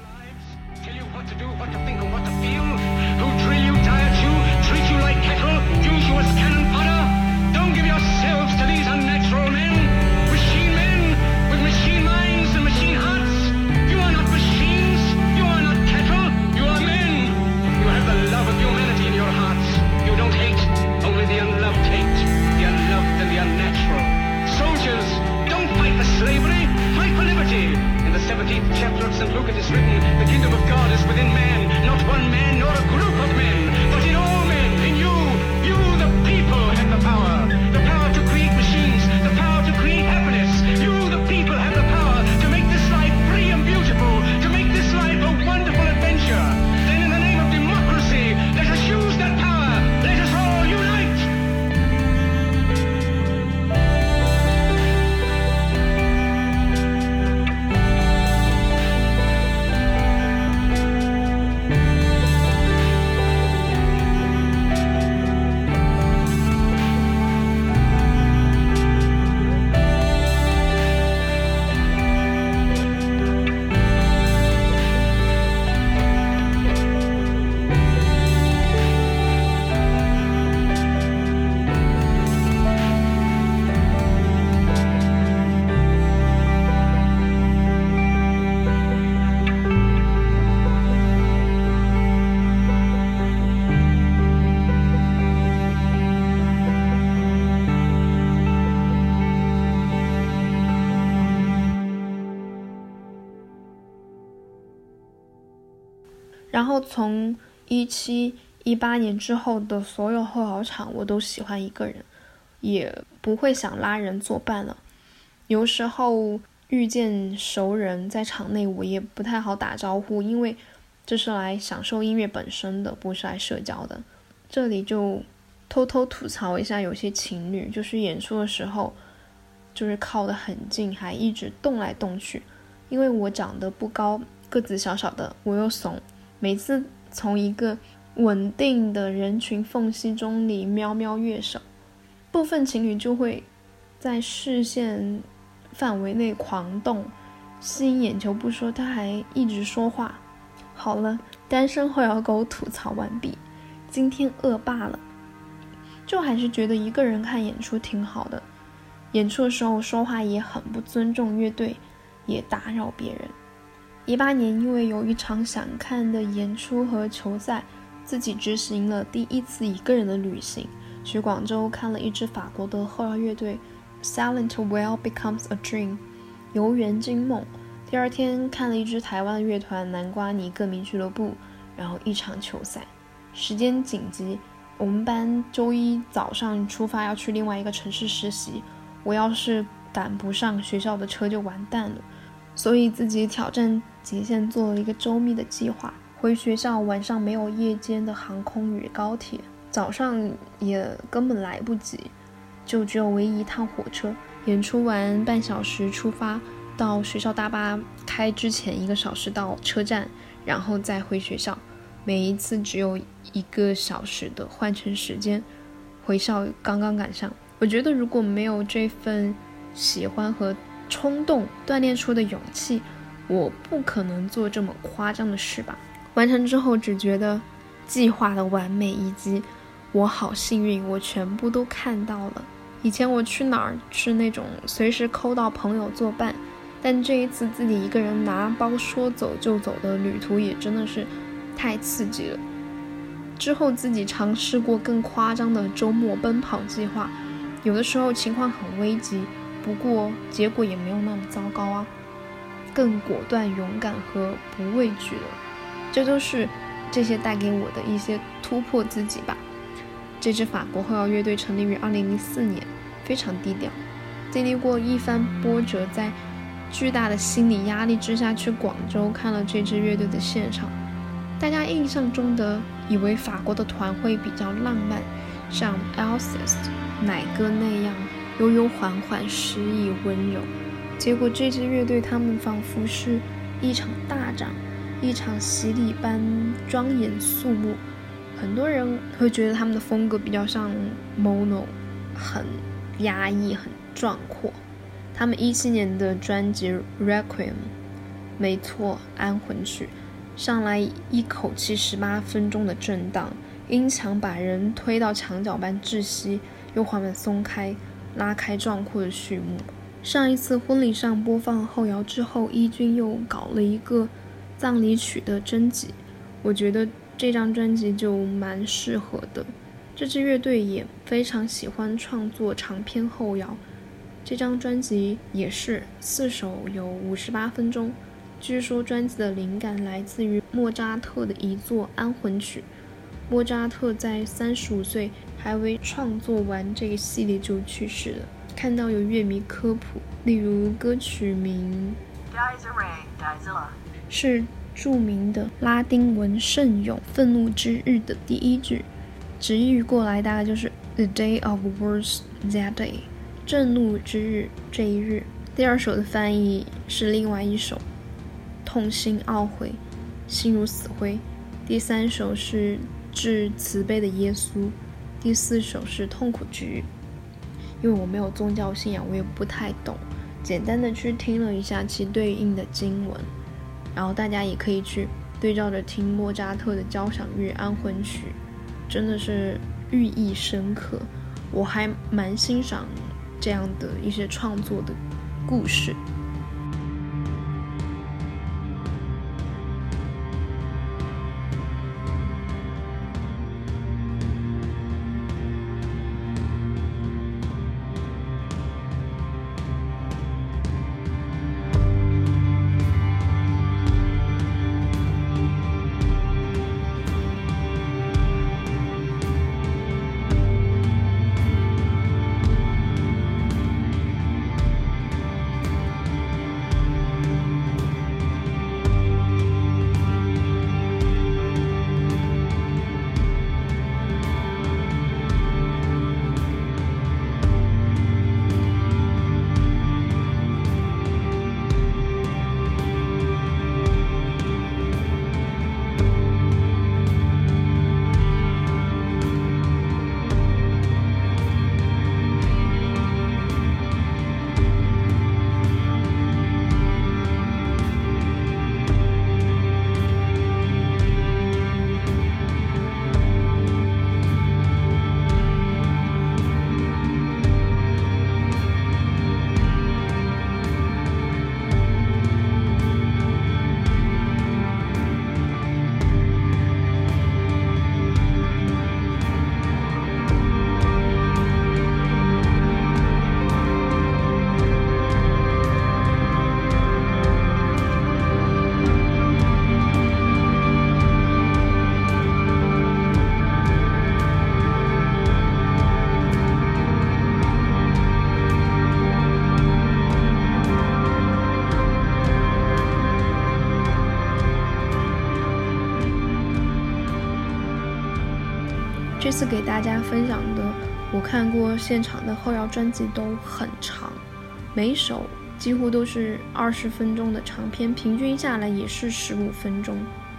然后从一七一八年之后的所有后考场，我都喜欢一个人，也不会想拉人作伴了。有时候遇见熟人在场内，我也不太好打招呼，因为这是来享受音乐本身的，不是来社交的。这里就偷偷吐槽一下，有些情侣就是演出的时候，就是靠得很近，还一直动来动去。因为我长得不高，个子小小的，我又怂。每次从一个稳定的人群缝隙中里瞄瞄乐手，部分情侣就会在视线范围内狂动，吸引眼球不说，他还一直说话。好了，单身后摇狗吐槽完毕，今天恶霸了，就还是觉得一个人看演出挺好的。演出的时候说话也很不尊重乐队，也打扰别人。一八年，因为有一场想看的演出和球赛，自己执行了第一次一个人的旅行，去广州看了一支法国的后摇乐队，Silent Well Becomes a Dream，游园惊梦。第二天看了一支台湾的乐团南瓜泥歌迷俱乐部，然后一场球赛。时间紧急，我们班周一早上出发要去另外一个城市实习，我要是赶不上学校的车就完蛋了。所以自己挑战极限，做了一个周密的计划。回学校晚上没有夜间的航空与高铁，早上也根本来不及，就只有唯一一趟火车。演出完半小时出发，到学校大巴开之前一个小时到车站，然后再回学校。每一次只有一个小时的换乘时间，回校刚刚赶上。我觉得如果没有这份喜欢和。冲动锻炼出的勇气，我不可能做这么夸张的事吧？完成之后只觉得计划的完美以及我好幸运，我全部都看到了。以前我去哪儿是那种随时抠到朋友作伴，但这一次自己一个人拿包说走就走的旅途也真的是太刺激了。之后自己尝试过更夸张的周末奔跑计划，有的时候情况很危急。不过结果也没有那么糟糕啊，更果断、勇敢和不畏惧了。这都是这些带给我的一些突破自己吧。这支法国后摇乐队成立于2004年，非常低调。经历过一番波折，在巨大的心理压力之下去广州看了这支乐队的现场。大家印象中的以为法国的团会比较浪漫，像 Alcest、奶哥那样。悠悠缓缓，诗意温柔。结果这支乐队，他们仿佛是一场大战，一场洗礼般庄严肃穆。很多人会觉得他们的风格比较像 Mono，很压抑，很壮阔。他们一七年的专辑《Requiem》，没错，安魂曲，上来一口气十八分钟的震荡，音墙把人推到墙角般窒息，又缓缓松开，拉开壮阔的序幕。上一次婚礼上播放后摇之后，一军又搞了一个葬礼曲的征集，我觉得这张专辑就蛮适合的。这支乐队也非常喜欢创作长篇后摇。这张专辑也是四首，有五十八分钟。据说专辑的灵感来自于莫扎特的一作安魂曲。莫扎特在三十五岁还未创作完这个系列就去世了。看到有乐迷科普，例如歌曲名是著名的拉丁文圣咏“愤怒之日”的第一句，直译过来大概就是 “The day of words that day”。震怒之日这一日，第二首的翻译是另外一首，痛心懊悔，心如死灰。第三首是致慈悲的耶稣，第四首是痛苦之日。因为我没有宗教信仰，我也不太懂，简单的去听了一下其对应的经文，然后大家也可以去对照着听莫扎特的交响乐安魂曲，真的是寓意深刻，我还蛮欣赏。这样的一些创作的故事。次给大家分享的，我看过现场的后摇专辑都很长，每首几乎都是二十分钟的长篇，平均下来也是十五分钟。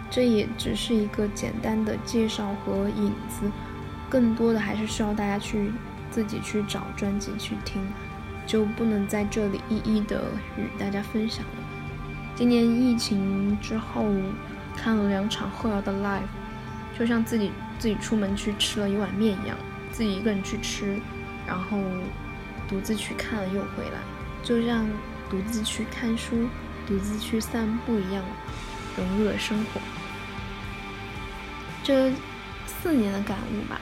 这也只是一个简单的介绍和引子，更多的还是需要大家去自己去找专辑去听，就不能在这里一一的与大家分享了。今年疫情之后，看了两场后摇的 live，就像自己。自己出门去吃了一碗面一样，自己一个人去吃，然后独自去看了又回来，就像独自去看书、独自去散步一样，融入了生活。这四年的感悟吧，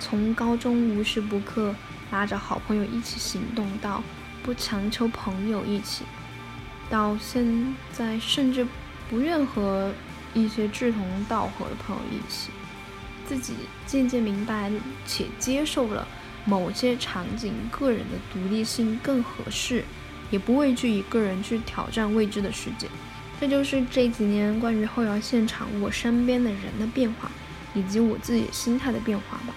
从高中无时不刻拉着好朋友一起行动，到不强求朋友一起，到现在甚至不愿和一些志同道合的朋友一起。自己渐渐明白且接受了某些场景，个人的独立性更合适，也不畏惧一个人去挑战未知的世界。这就是这几年关于后摇现场我身边的人的变化，以及我自己心态的变化吧。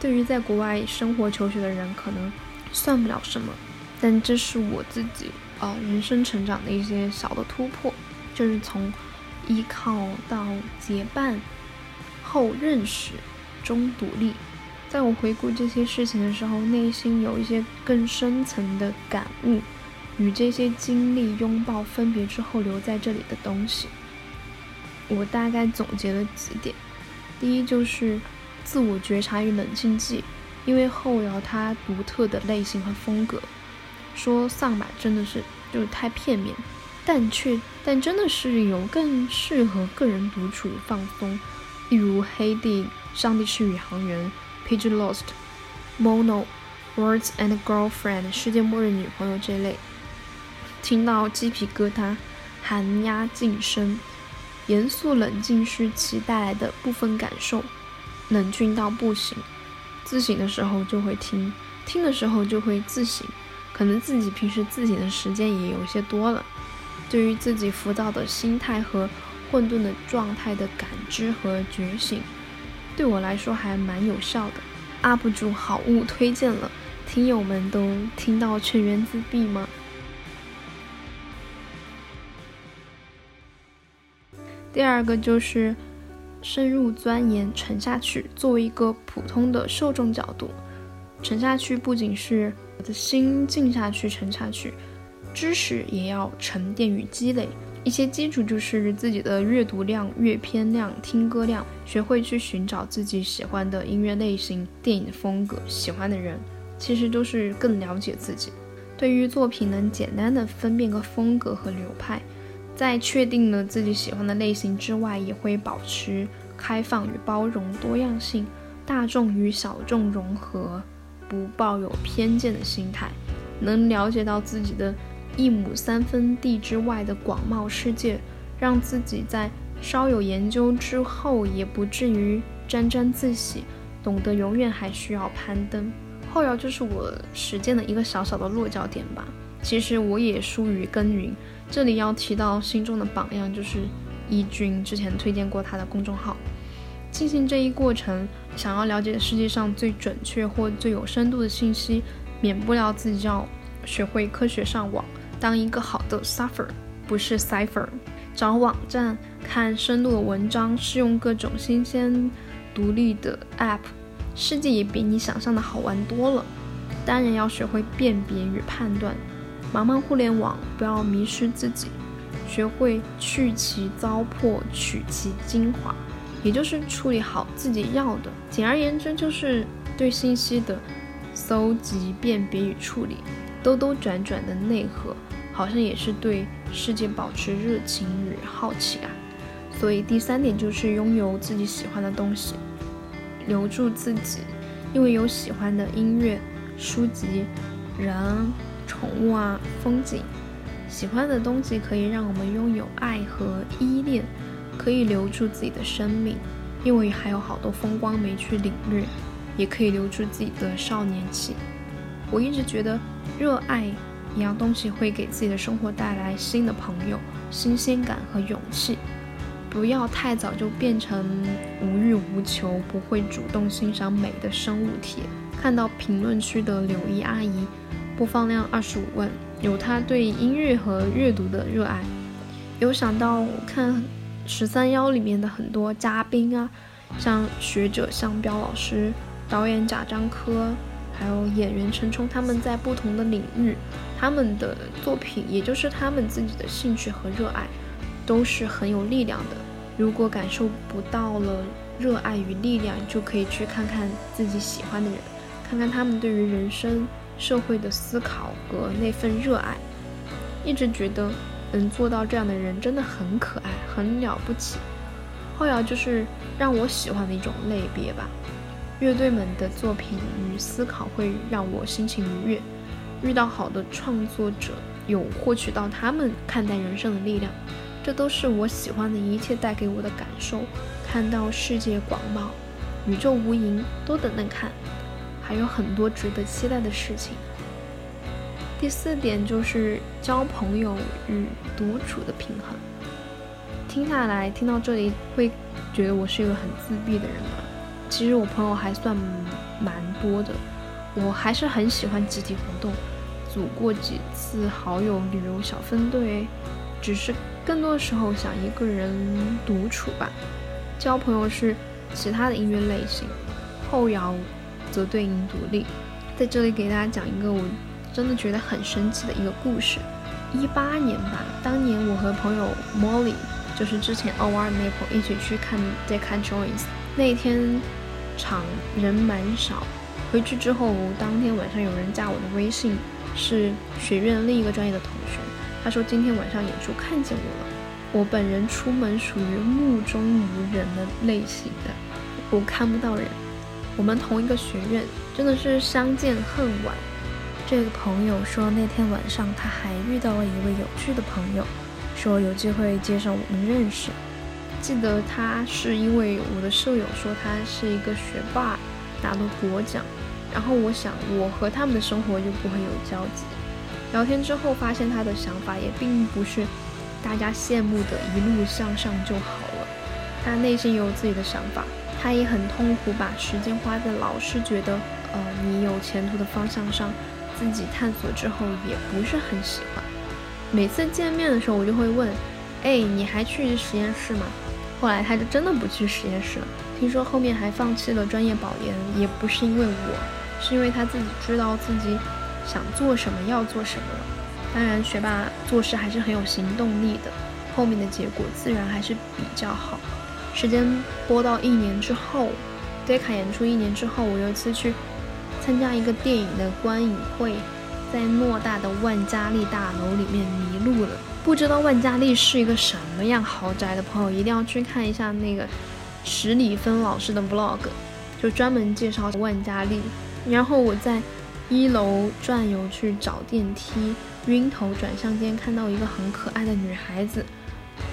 对于在国外生活求学的人，可能算不了什么，但这是我自己呃人生成长的一些小的突破，就是从依靠到结伴后认识中独立。在我回顾这些事情的时候，内心有一些更深层的感悟，与这些经历拥抱分别之后留在这里的东西。我大概总结了几点，第一就是自我觉察与冷静剂，因为后摇它独特的类型和风格，说丧吧真的是就是太片面，但却但真的是有更适合个人独处与放松，例如黑地、上帝是宇航员。Page Lost, Mono, Words and Girlfriend, 世界末日女朋友这类，听到鸡皮疙瘩，寒鸦晋升，严肃冷静时期带来的部分感受，冷峻到不行。自省的时候就会听，听的时候就会自省，可能自己平时自省的时间也有些多了。对于自己浮躁的心态和混沌的状态的感知和觉醒。对我来说还蛮有效的，UP 主好物推荐了，听友们都听到全员自闭吗？第二个就是深入钻研，沉下去。作为一个普通的受众角度，沉下去不仅是我的心静下去，沉下去，知识也要沉淀与积累。一些基础就是自己的阅读量、阅片量、听歌量，学会去寻找自己喜欢的音乐类型、电影风格、喜欢的人，其实都是更了解自己。对于作品，能简单的分辨个风格和流派，在确定了自己喜欢的类型之外，也会保持开放与包容、多样性，大众与小众融合，不抱有偏见的心态，能了解到自己的。一亩三分地之外的广袤世界，让自己在稍有研究之后，也不至于沾沾自喜，懂得永远还需要攀登。后摇就是我实践的一个小小的落脚点吧。其实我也疏于耕耘。这里要提到心中的榜样，就是一君，之前推荐过他的公众号。进行这一过程，想要了解世界上最准确或最有深度的信息，免不了自己要学会科学上网。当一个好的 suffer，不是 cipher，找网站看深度的文章，试用各种新鲜独立的 app，世界也比你想象的好玩多了。当然要学会辨别与判断，茫茫互联网不要迷失自己，学会去其糟粕，取其精华，也就是处理好自己要的。简而言之，就是对信息的搜集、辨别与处理。兜兜转转的内核，好像也是对世界保持热情与好奇啊。所以第三点就是拥有自己喜欢的东西，留住自己，因为有喜欢的音乐、书籍、人、宠物啊、风景，喜欢的东西可以让我们拥有爱和依恋，可以留住自己的生命，因为还有好多风光没去领略，也可以留住自己的少年气。我一直觉得。热爱一样东西会给自己的生活带来新的朋友、新鲜感和勇气。不要太早就变成无欲无求、不会主动欣赏美的生物体。看到评论区的柳一阿姨，播放量二十五万，有她对音乐和阅读的热爱。有想到我看十三幺里面的很多嘉宾啊，像学者向彪老师、导演贾樟柯。还有演员陈冲，他们在不同的领域，他们的作品，也就是他们自己的兴趣和热爱，都是很有力量的。如果感受不到了热爱与力量，就可以去看看自己喜欢的人，看看他们对于人生、社会的思考和那份热爱。一直觉得能做到这样的人真的很可爱，很了不起。后摇就是让我喜欢的一种类别吧。乐队们的作品与思考会让我心情愉悦，遇到好的创作者，有获取到他们看待人生的力量，这都是我喜欢的一切带给我的感受。看到世界广袤，宇宙无垠，都等等看，还有很多值得期待的事情。第四点就是交朋友与独处的平衡。听下来，听到这里会觉得我是一个很自闭的人吗？其实我朋友还算蛮多的，我还是很喜欢集体活动，组过几次好友旅游小分队，只是更多的时候想一个人独处吧。交朋友是其他的音乐类型，后摇则对应独立。在这里给大家讲一个我真的觉得很神奇的一个故事。一八年吧，当年我和朋友 Molly，就是之前 o r Maple 一起去看 Decca Joins，那天场人蛮少。回去之后，当天晚上有人加我的微信，是学院另一个专业的同学。他说今天晚上演出看见我了。我本人出门属于目中无人的类型的，我看不到人。我们同一个学院，真的是相见恨晚。这个朋友说那天晚上他还遇到了一位有趣的朋友，说有机会介绍我们认识。记得他是因为我的舍友说他是一个学霸。拿了国奖，然后我想我和他们的生活就不会有交集。聊天之后发现他的想法也并不是大家羡慕的一路向上就好了，他内心有自己的想法，他也很痛苦，把时间花在老是觉得呃你有前途的方向上，自己探索之后也不是很喜欢。每次见面的时候我就会问，哎，你还去实验室吗？后来他就真的不去实验室了。听说后面还放弃了专业保研，也不是因为我，是因为他自己知道自己想做什么，要做什么了。当然，学霸做事还是很有行动力的，后面的结果自然还是比较好。时间播到一年之后，Deca 演出一年之后，我有一次去参加一个电影的观影会，在偌大的万家丽大楼里面迷路了。不知道万家丽是一个什么样豪宅的朋友，一定要去看一下那个。史里芬老师的 vlog 就专门介绍万家丽，然后我在一楼转悠去找电梯，晕头转向间看到一个很可爱的女孩子，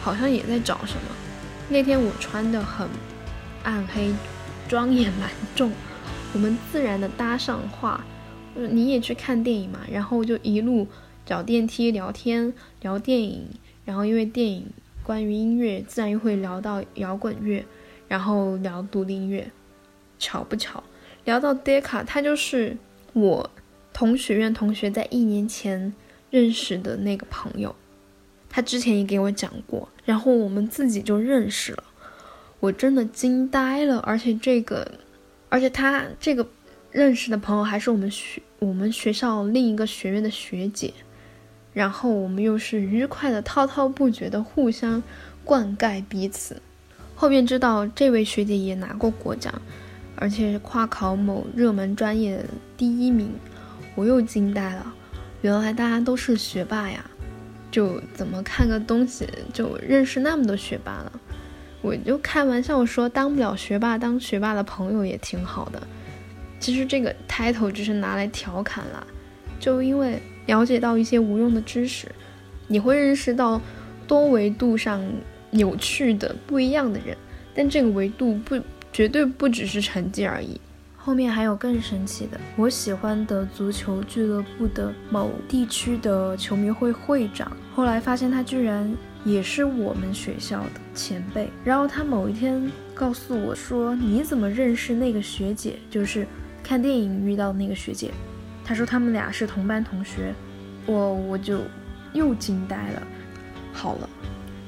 好像也在找什么。那天我穿的很暗黑，妆也蛮重，我们自然的搭上话，你也去看电影嘛，然后就一路找电梯聊天聊电影，然后因为电影关于音乐，自然又会聊到摇滚乐。然后聊独立音乐，巧不巧，聊到 Deca，他就是我同学院同学在一年前认识的那个朋友，他之前也给我讲过，然后我们自己就认识了，我真的惊呆了，而且这个，而且他这个认识的朋友还是我们学我们学校另一个学院的学姐，然后我们又是愉快的滔滔不绝的互相灌溉彼此。后面知道这位学姐也拿过国奖，而且是跨考某热门专业第一名，我又惊呆了。原来大家都是学霸呀！就怎么看个东西就认识那么多学霸了？我就开玩笑说，当不了学霸，当学霸的朋友也挺好的。其实这个 title 只是拿来调侃啦，就因为了解到一些无用的知识，你会认识到多维度上。有趣的不一样的人，但这个维度不绝对不只是成绩而已。后面还有更神奇的，我喜欢的足球俱乐部的某地区的球迷会会长，后来发现他居然也是我们学校的前辈。然后他某一天告诉我说：“你怎么认识那个学姐？就是看电影遇到那个学姐。”他说他们俩是同班同学，我我就又惊呆了。好了。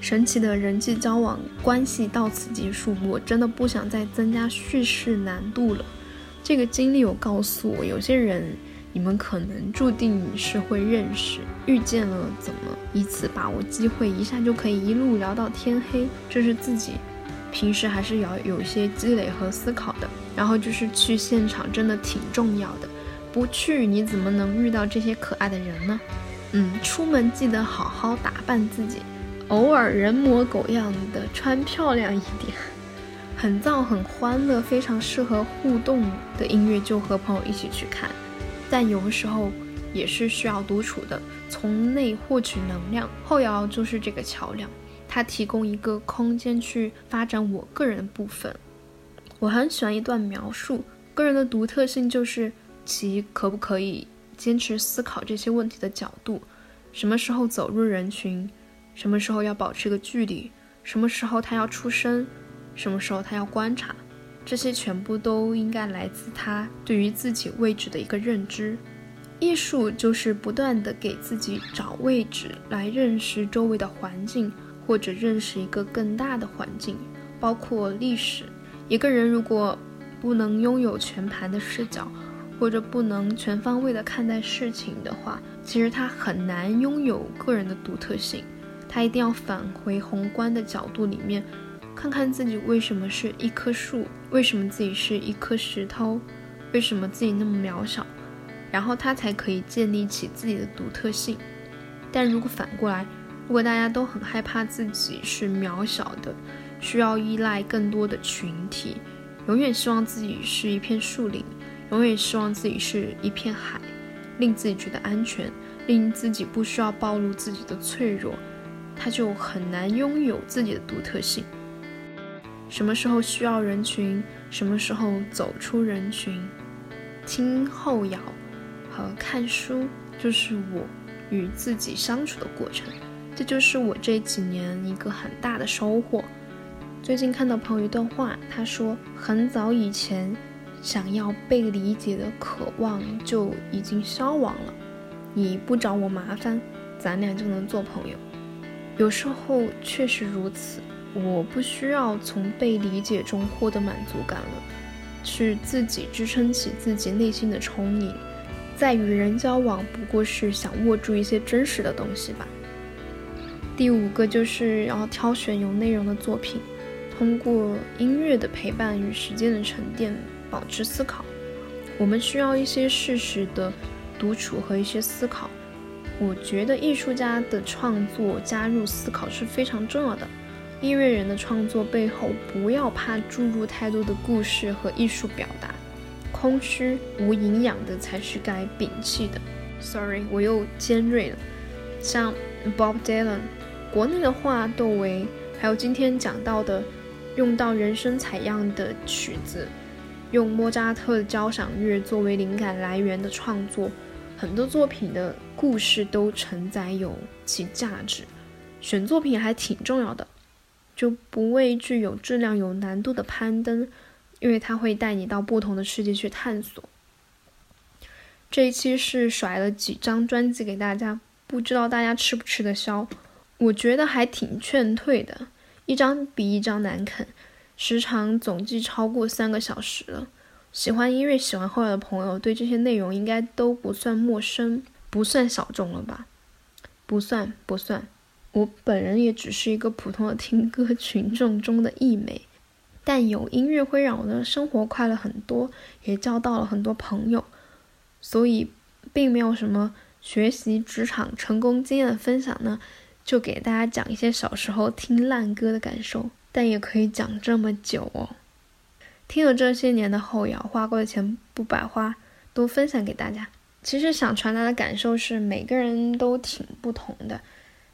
神奇的人际交往关系到此结束，我真的不想再增加叙事难度了。这个经历有告诉我，有些人你们可能注定是会认识、遇见了，怎么一次把握机会，一下就可以一路聊到天黑。这是自己平时还是要有一些积累和思考的。然后就是去现场真的挺重要的，不去你怎么能遇到这些可爱的人呢？嗯，出门记得好好打扮自己。偶尔人模狗样的穿漂亮一点，很燥很欢乐，非常适合互动的音乐就和朋友一起去看。但有的时候也是需要独处的，从内获取能量。后摇就是这个桥梁，它提供一个空间去发展我个人的部分。我很喜欢一段描述，个人的独特性就是其可不可以坚持思考这些问题的角度，什么时候走入人群。什么时候要保持个距离？什么时候他要出声？什么时候他要观察？这些全部都应该来自他对于自己位置的一个认知。艺术就是不断的给自己找位置，来认识周围的环境，或者认识一个更大的环境，包括历史。一个人如果不能拥有全盘的视角，或者不能全方位的看待事情的话，其实他很难拥有个人的独特性。他一定要返回宏观的角度里面，看看自己为什么是一棵树，为什么自己是一颗石头，为什么自己那么渺小，然后他才可以建立起自己的独特性。但如果反过来，如果大家都很害怕自己是渺小的，需要依赖更多的群体，永远希望自己是一片树林。永远希望自己是一片海，令自己觉得安全，令自己不需要暴露自己的脆弱，他就很难拥有自己的独特性。什么时候需要人群，什么时候走出人群，听后摇和看书，就是我与自己相处的过程。这就是我这几年一个很大的收获。最近看到朋友一段话，他说很早以前。想要被理解的渴望就已经消亡了。你不找我麻烦，咱俩就能做朋友。有时候确实如此，我不需要从被理解中获得满足感了，是自己支撑起自己内心的充盈。在与人交往，不过是想握住一些真实的东西吧。第五个就是要挑选有内容的作品，通过音乐的陪伴与时间的沉淀。保持思考，我们需要一些事实的独处和一些思考。我觉得艺术家的创作加入思考是非常重要的。音乐人的创作背后不要怕注入太多的故事和艺术表达，空虚无营养的才是该摒弃的。Sorry，我又尖锐了。像 Bob Dylan，国内的话，窦唯，还有今天讲到的用到人声采样的曲子。用莫扎特的交响乐作为灵感来源的创作，很多作品的故事都承载有其价值。选作品还挺重要的，就不畏惧有质量、有难度的攀登，因为它会带你到不同的世界去探索。这一期是甩了几张专辑给大家，不知道大家吃不吃得消？我觉得还挺劝退的，一张比一张难啃。时长总计超过三个小时了。喜欢音乐、喜欢后摇的朋友，对这些内容应该都不算陌生，不算小众了吧？不算，不算。我本人也只是一个普通的听歌群众中的一枚，但有音乐会让我的生活快乐很多，也交到了很多朋友，所以并没有什么学习职场成功经验的分享呢，就给大家讲一些小时候听烂歌的感受。但也可以讲这么久哦。听了这些年的后摇，花过的钱不白花，都分享给大家。其实想传达的感受是，每个人都挺不同的，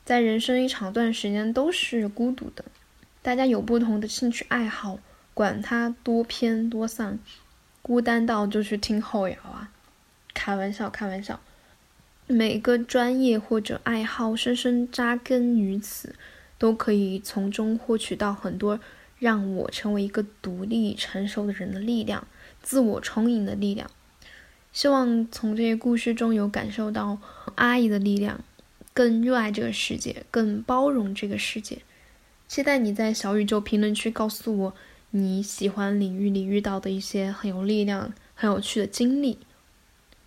在人生一长段时间都是孤独的。大家有不同的兴趣爱好，管它多偏多散，孤单到就去听后摇啊！开玩笑，开玩笑。每个专业或者爱好深深扎根于此。都可以从中获取到很多让我成为一个独立成熟的人的力量，自我充盈的力量。希望从这些故事中有感受到阿姨的力量，更热爱这个世界，更包容这个世界。期待你在小宇宙评论区告诉我你喜欢领域里遇到的一些很有力量、很有趣的经历。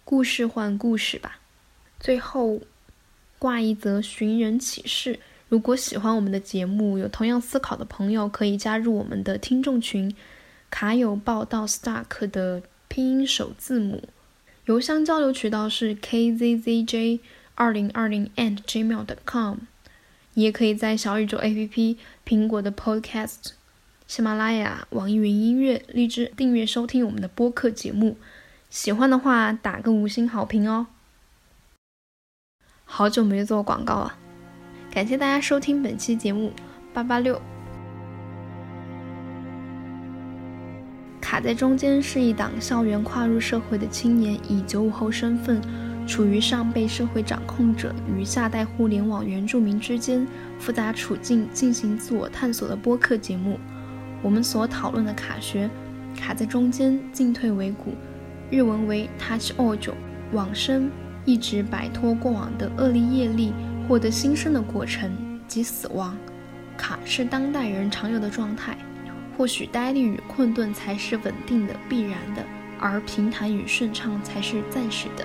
故事换故事吧。最后挂一则寻人启事。如果喜欢我们的节目，有同样思考的朋友，可以加入我们的听众群。卡友报道 Stark 的拼音首字母，邮箱交流渠道是 kzzj 二零二零 and gmail.com。你也可以在小宇宙 APP、苹果的 Podcast、喜马拉雅、网易云音乐、荔枝订阅收听我们的播客节目。喜欢的话，打个五星好评哦。好久没做广告了。感谢大家收听本期节目八八六。卡在中间是一档校园跨入社会的青年，以九五后身份，处于上辈社会掌控者与下代互联网原住民之间复杂处境，进行自我探索的播客节目。我们所讨论的卡学，卡在中间，进退维谷。日文为 touch ojo，往生，一直摆脱过往的恶劣业力，获得新生的过程及死亡。卡是当代人常有的状态，或许呆立与困顿才是稳定的、必然的，而平坦与顺畅才是暂时的。